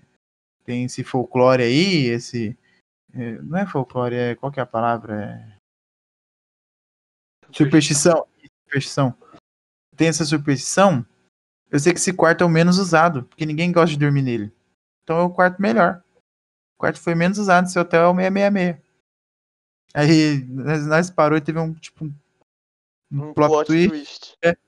tem esse folclore aí, esse. é, não é folclore, é. Qual que é a palavra? É superstição. Superstição. Tem essa superstição. Eu sei que esse quarto é o menos usado, porque ninguém gosta de dormir nele. Então é o quarto melhor. O quarto foi menos usado, seu hotel é o 666. Aí nós, nós parou e teve um tipo um, um Um plot, plot twist. twist.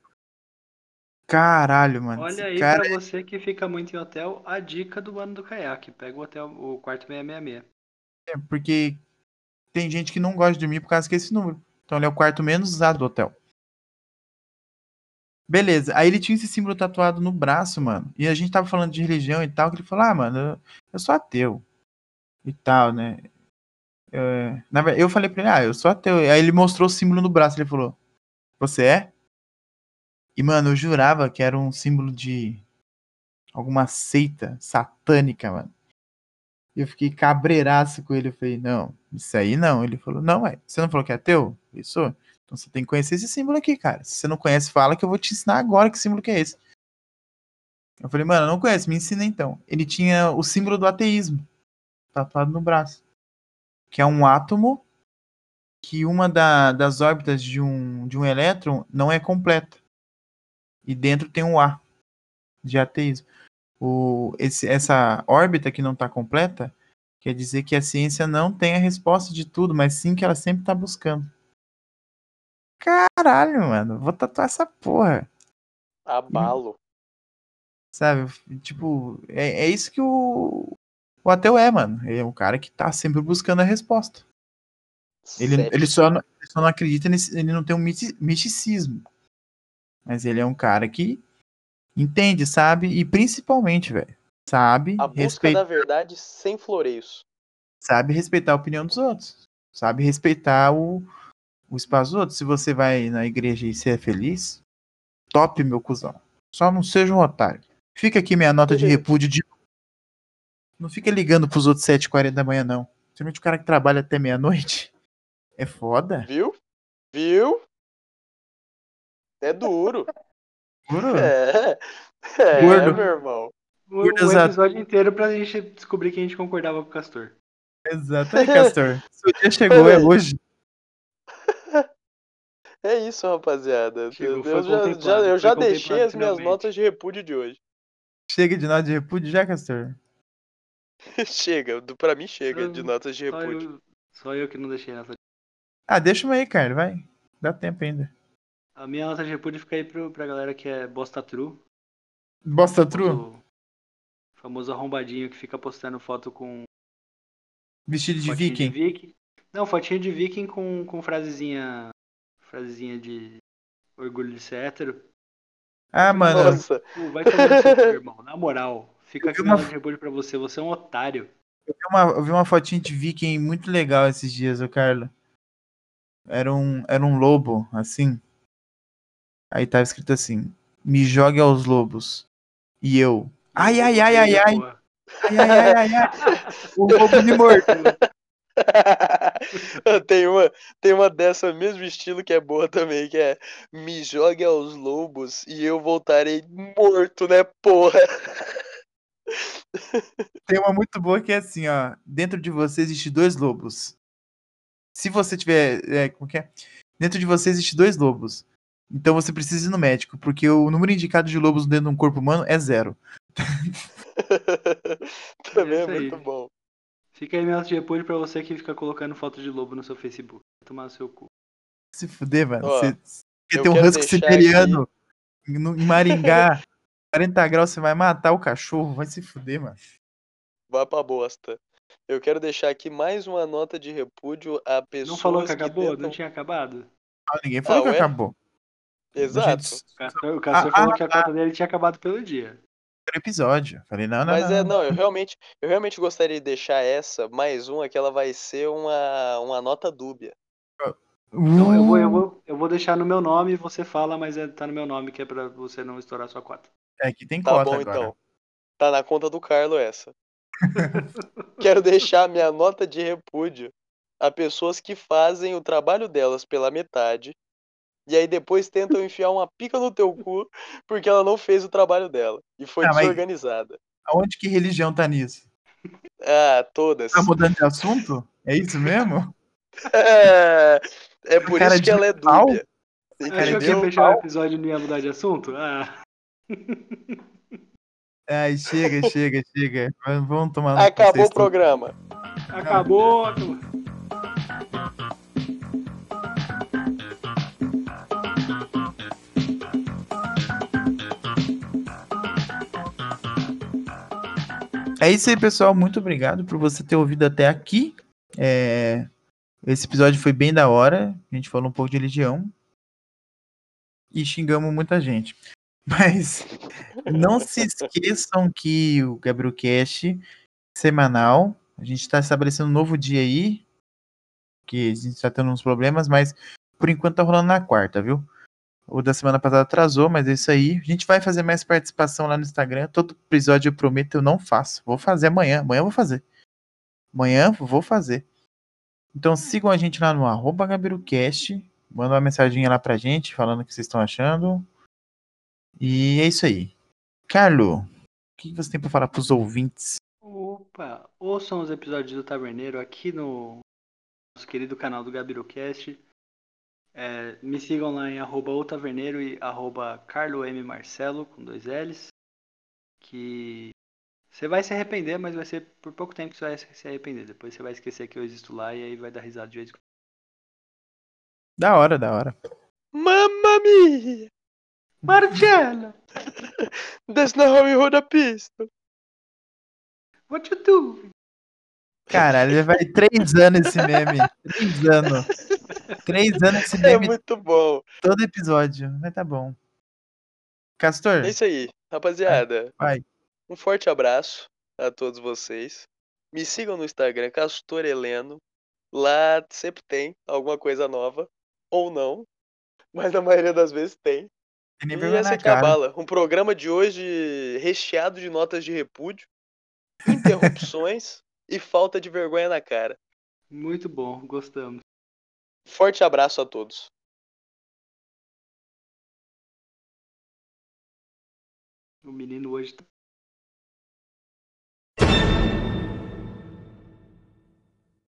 Caralho, mano. Olha aí cara pra você que fica muito em hotel, a dica do mano do caiaque. Pega o hotel, o quarto 666. é porque tem gente que não gosta de dormir por causa que é esse número. Então ele é o quarto menos usado do hotel. Beleza, aí ele tinha esse símbolo tatuado no braço, mano. E a gente tava falando de religião e tal, que ele falou, ah, mano, eu, eu sou ateu. E tal, né? É, na verdade, eu falei pra ele, ah, eu sou ateu. Aí ele mostrou o símbolo no braço, ele falou, você é? E, mano, eu jurava que era um símbolo de alguma seita satânica, mano. E eu fiquei cabreiraço com ele. Eu falei, não, isso aí não. Ele falou, não, ué, você não falou que é ateu? Eu sou. Então você tem que conhecer esse símbolo aqui, cara. Se você não conhece, fala que eu vou te ensinar agora que símbolo que é esse. Eu falei, mano, eu não conheço, me ensina então. Ele tinha o símbolo do ateísmo tatuado no braço. Que é um átomo que uma da- das órbitas de um, de um elétron não é completa. E dentro tem um A de ateísmo. O, esse, essa órbita que não está completa quer dizer que a ciência não tem a resposta de tudo, mas sim que ela sempre está buscando. Caralho, mano, vou tatuar essa porra. Abalo. Sabe? Tipo, é, é isso que o, o ateu é, mano. Ele é um cara que tá sempre buscando a resposta. Ele, ele, só, não- ele só não acredita nesse. Ele não tem um misticismo. Mas ele é um cara que entende, sabe? E principalmente, velho, sabe A busca respeitar. da verdade sem floreios. sabe respeitar a opinião dos outros. Sabe respeitar o, o espaço dos outros. Se você vai na igreja e ser feliz, top, meu cuzão. Só não seja um otário. Fica aqui minha nota de repúdio de. Não fica ligando pros outros 7h40 da manhã, não. Principalmente o cara que trabalha até meia-noite. É foda. Viu? Viu? É duro. Juro. É. É, Gordo. meu irmão. O, Gordo o episódio inteiro pra gente descobrir que a gente concordava com o Castor. Exato. Aí, Castor. Seu dia chegou, é hoje. É isso, rapaziada. Chegou, eu, já, já, eu foi já deixei as minhas notas de repúdio de hoje. Chega de nota de repúdio já, Castor? chega, pra mim chega Eu- de notas de Só repúdio. eu, só eu que não deixei nessa. Ah, deixa uma aí, cara. Vai. Dá tempo ainda. A minha nota de repúdio fica aí pro, pra galera que é bosta true. Bosta true? famoso- Famoso arrombadinho que fica postando foto com Vestido de viking. de viking. Não, fotinho de viking com, com frasezinha. Frasezinha de. orgulho de ser hétero. Ah, mano, Nossa, Pô, vai tomar seu irmão. Na moral, fica aqui uma- de pra você. Você é um otário. eu vi, uma, eu vi uma fotinha de viking muito legal esses dias, ô Carlos. Era um, era um lobo, assim. Aí tava escrito assim: Me jogue aos lobos. E eu. Ai, ai, ai, ai, ai. Ai, ai, ai, ai, ai. O lobo me mordeu. tem uma, tem uma dessa mesmo estilo que é boa também, que é me jogue aos lobos e eu voltarei morto, né, porra? Tem uma muito boa que é assim, ó. Dentro de você existe dois lobos. Se você tiver. É, como que é? Dentro de você existe dois lobos. Então você precisa ir no médico, porque o número indicado de lobos dentro de um corpo humano é zero. também é, aí. muito bom. Fica aí nota de repúdio pra você que fica colocando foto de lobo no seu Facebook. Vai tomar no seu cu. Se fuder, mano. Você tem um husky siberiano no- em Maringá. 40 graus, você vai matar o cachorro. Vai se fuder, mano. Vá pra bosta. Eu quero deixar aqui mais uma nota de repúdio a pessoas Não falou que acabou? tentam- Não tinha acabado? Ah, ninguém falou Ah, que ué? acabou. Exato. gente- O Castor, o Castor Ah, falou ah, que a cota dele tinha acabado pelo dia. Primeiro episódio. Falei, não, não, Mas não. é, não. não, eu realmente, eu realmente gostaria de deixar essa, mais uma, que ela vai ser uma, uma nota dúbia. Então eu vou, eu, Uh, vou, eu vou deixar no meu nome você fala, mas é, tá no meu nome, que é pra você não estourar sua cota. É que tem Tá cota bom, agora. então. Tá na conta do Carlo essa. Quero deixar minha nota de repúdio a pessoas que fazem o trabalho delas pela metade e aí depois tentam enfiar uma pica no teu cu porque ela não fez o trabalho dela e foi Ah, desorganizada. Aonde que religião tá nisso? Ah, todas. Tá mudando de assunto? É isso mesmo? É, é por Cara isso que de ela é pau? dúbia. Achou que Entendeu? ia fechar o episódio e não ia mudar de assunto? Ah, Ai, chega, chega, chega. Vamos- tomar Acabou o programa. acabou. É isso aí, pessoal. Muito obrigado por você ter ouvido até aqui. É, Esse episódio foi bem da hora. A gente falou um pouco de religião. E xingamos muita gente. Mas não se esqueçam que o Gabriel Cash semanal. A gente está estabelecendo um novo dia aí. Que a gente está tendo uns problemas, mas por enquanto tá rolando na quarta, viu? O da semana passada atrasou, mas é isso aí. A gente vai fazer mais participação lá no Instagram. Todo episódio eu prometo, eu não faço. Vou fazer amanhã. Amanhã eu vou fazer. Amanhã eu vou fazer. Então sigam a gente lá no arroba GabiruCast. Manda uma mensagem lá pra gente falando o que vocês estão achando. E é isso aí. Carlo, o que você tem pra falar pros ouvintes? Opa, ouçam os episódios do Taverneiro aqui no nosso querido canal do GabiroCast. É, me sigam lá em arroba o taverneiro e arroba Carlo M. Marcelo, com dois L's. Que você vai se arrepender, mas vai ser por pouco tempo que você vai se arrepender. Depois você vai esquecer que eu existo lá e aí vai dar risada de vez em quando. Da hora, da hora. Mamma mia! Marcella, That's not how you hold a pistol. what you do? Caralho, já vai três anos esse meme. Três anos. Três anos esse É meme muito bom. todo episódio. Mas tá bom. Castor, É isso aí, rapaziada. vai. Um forte abraço a todos vocês. Me sigam no Instagram, Castor Heleno. Lá sempre tem alguma coisa nova. Ou não. Mas na maioria das vezes tem. Tem nem E vergonha essa é a cara. Cabala. Um programa de hoje recheado de notas de repúdio, interrupções e falta de vergonha na cara. Muito bom, gostamos. Forte abraço a todos. O menino hoje tá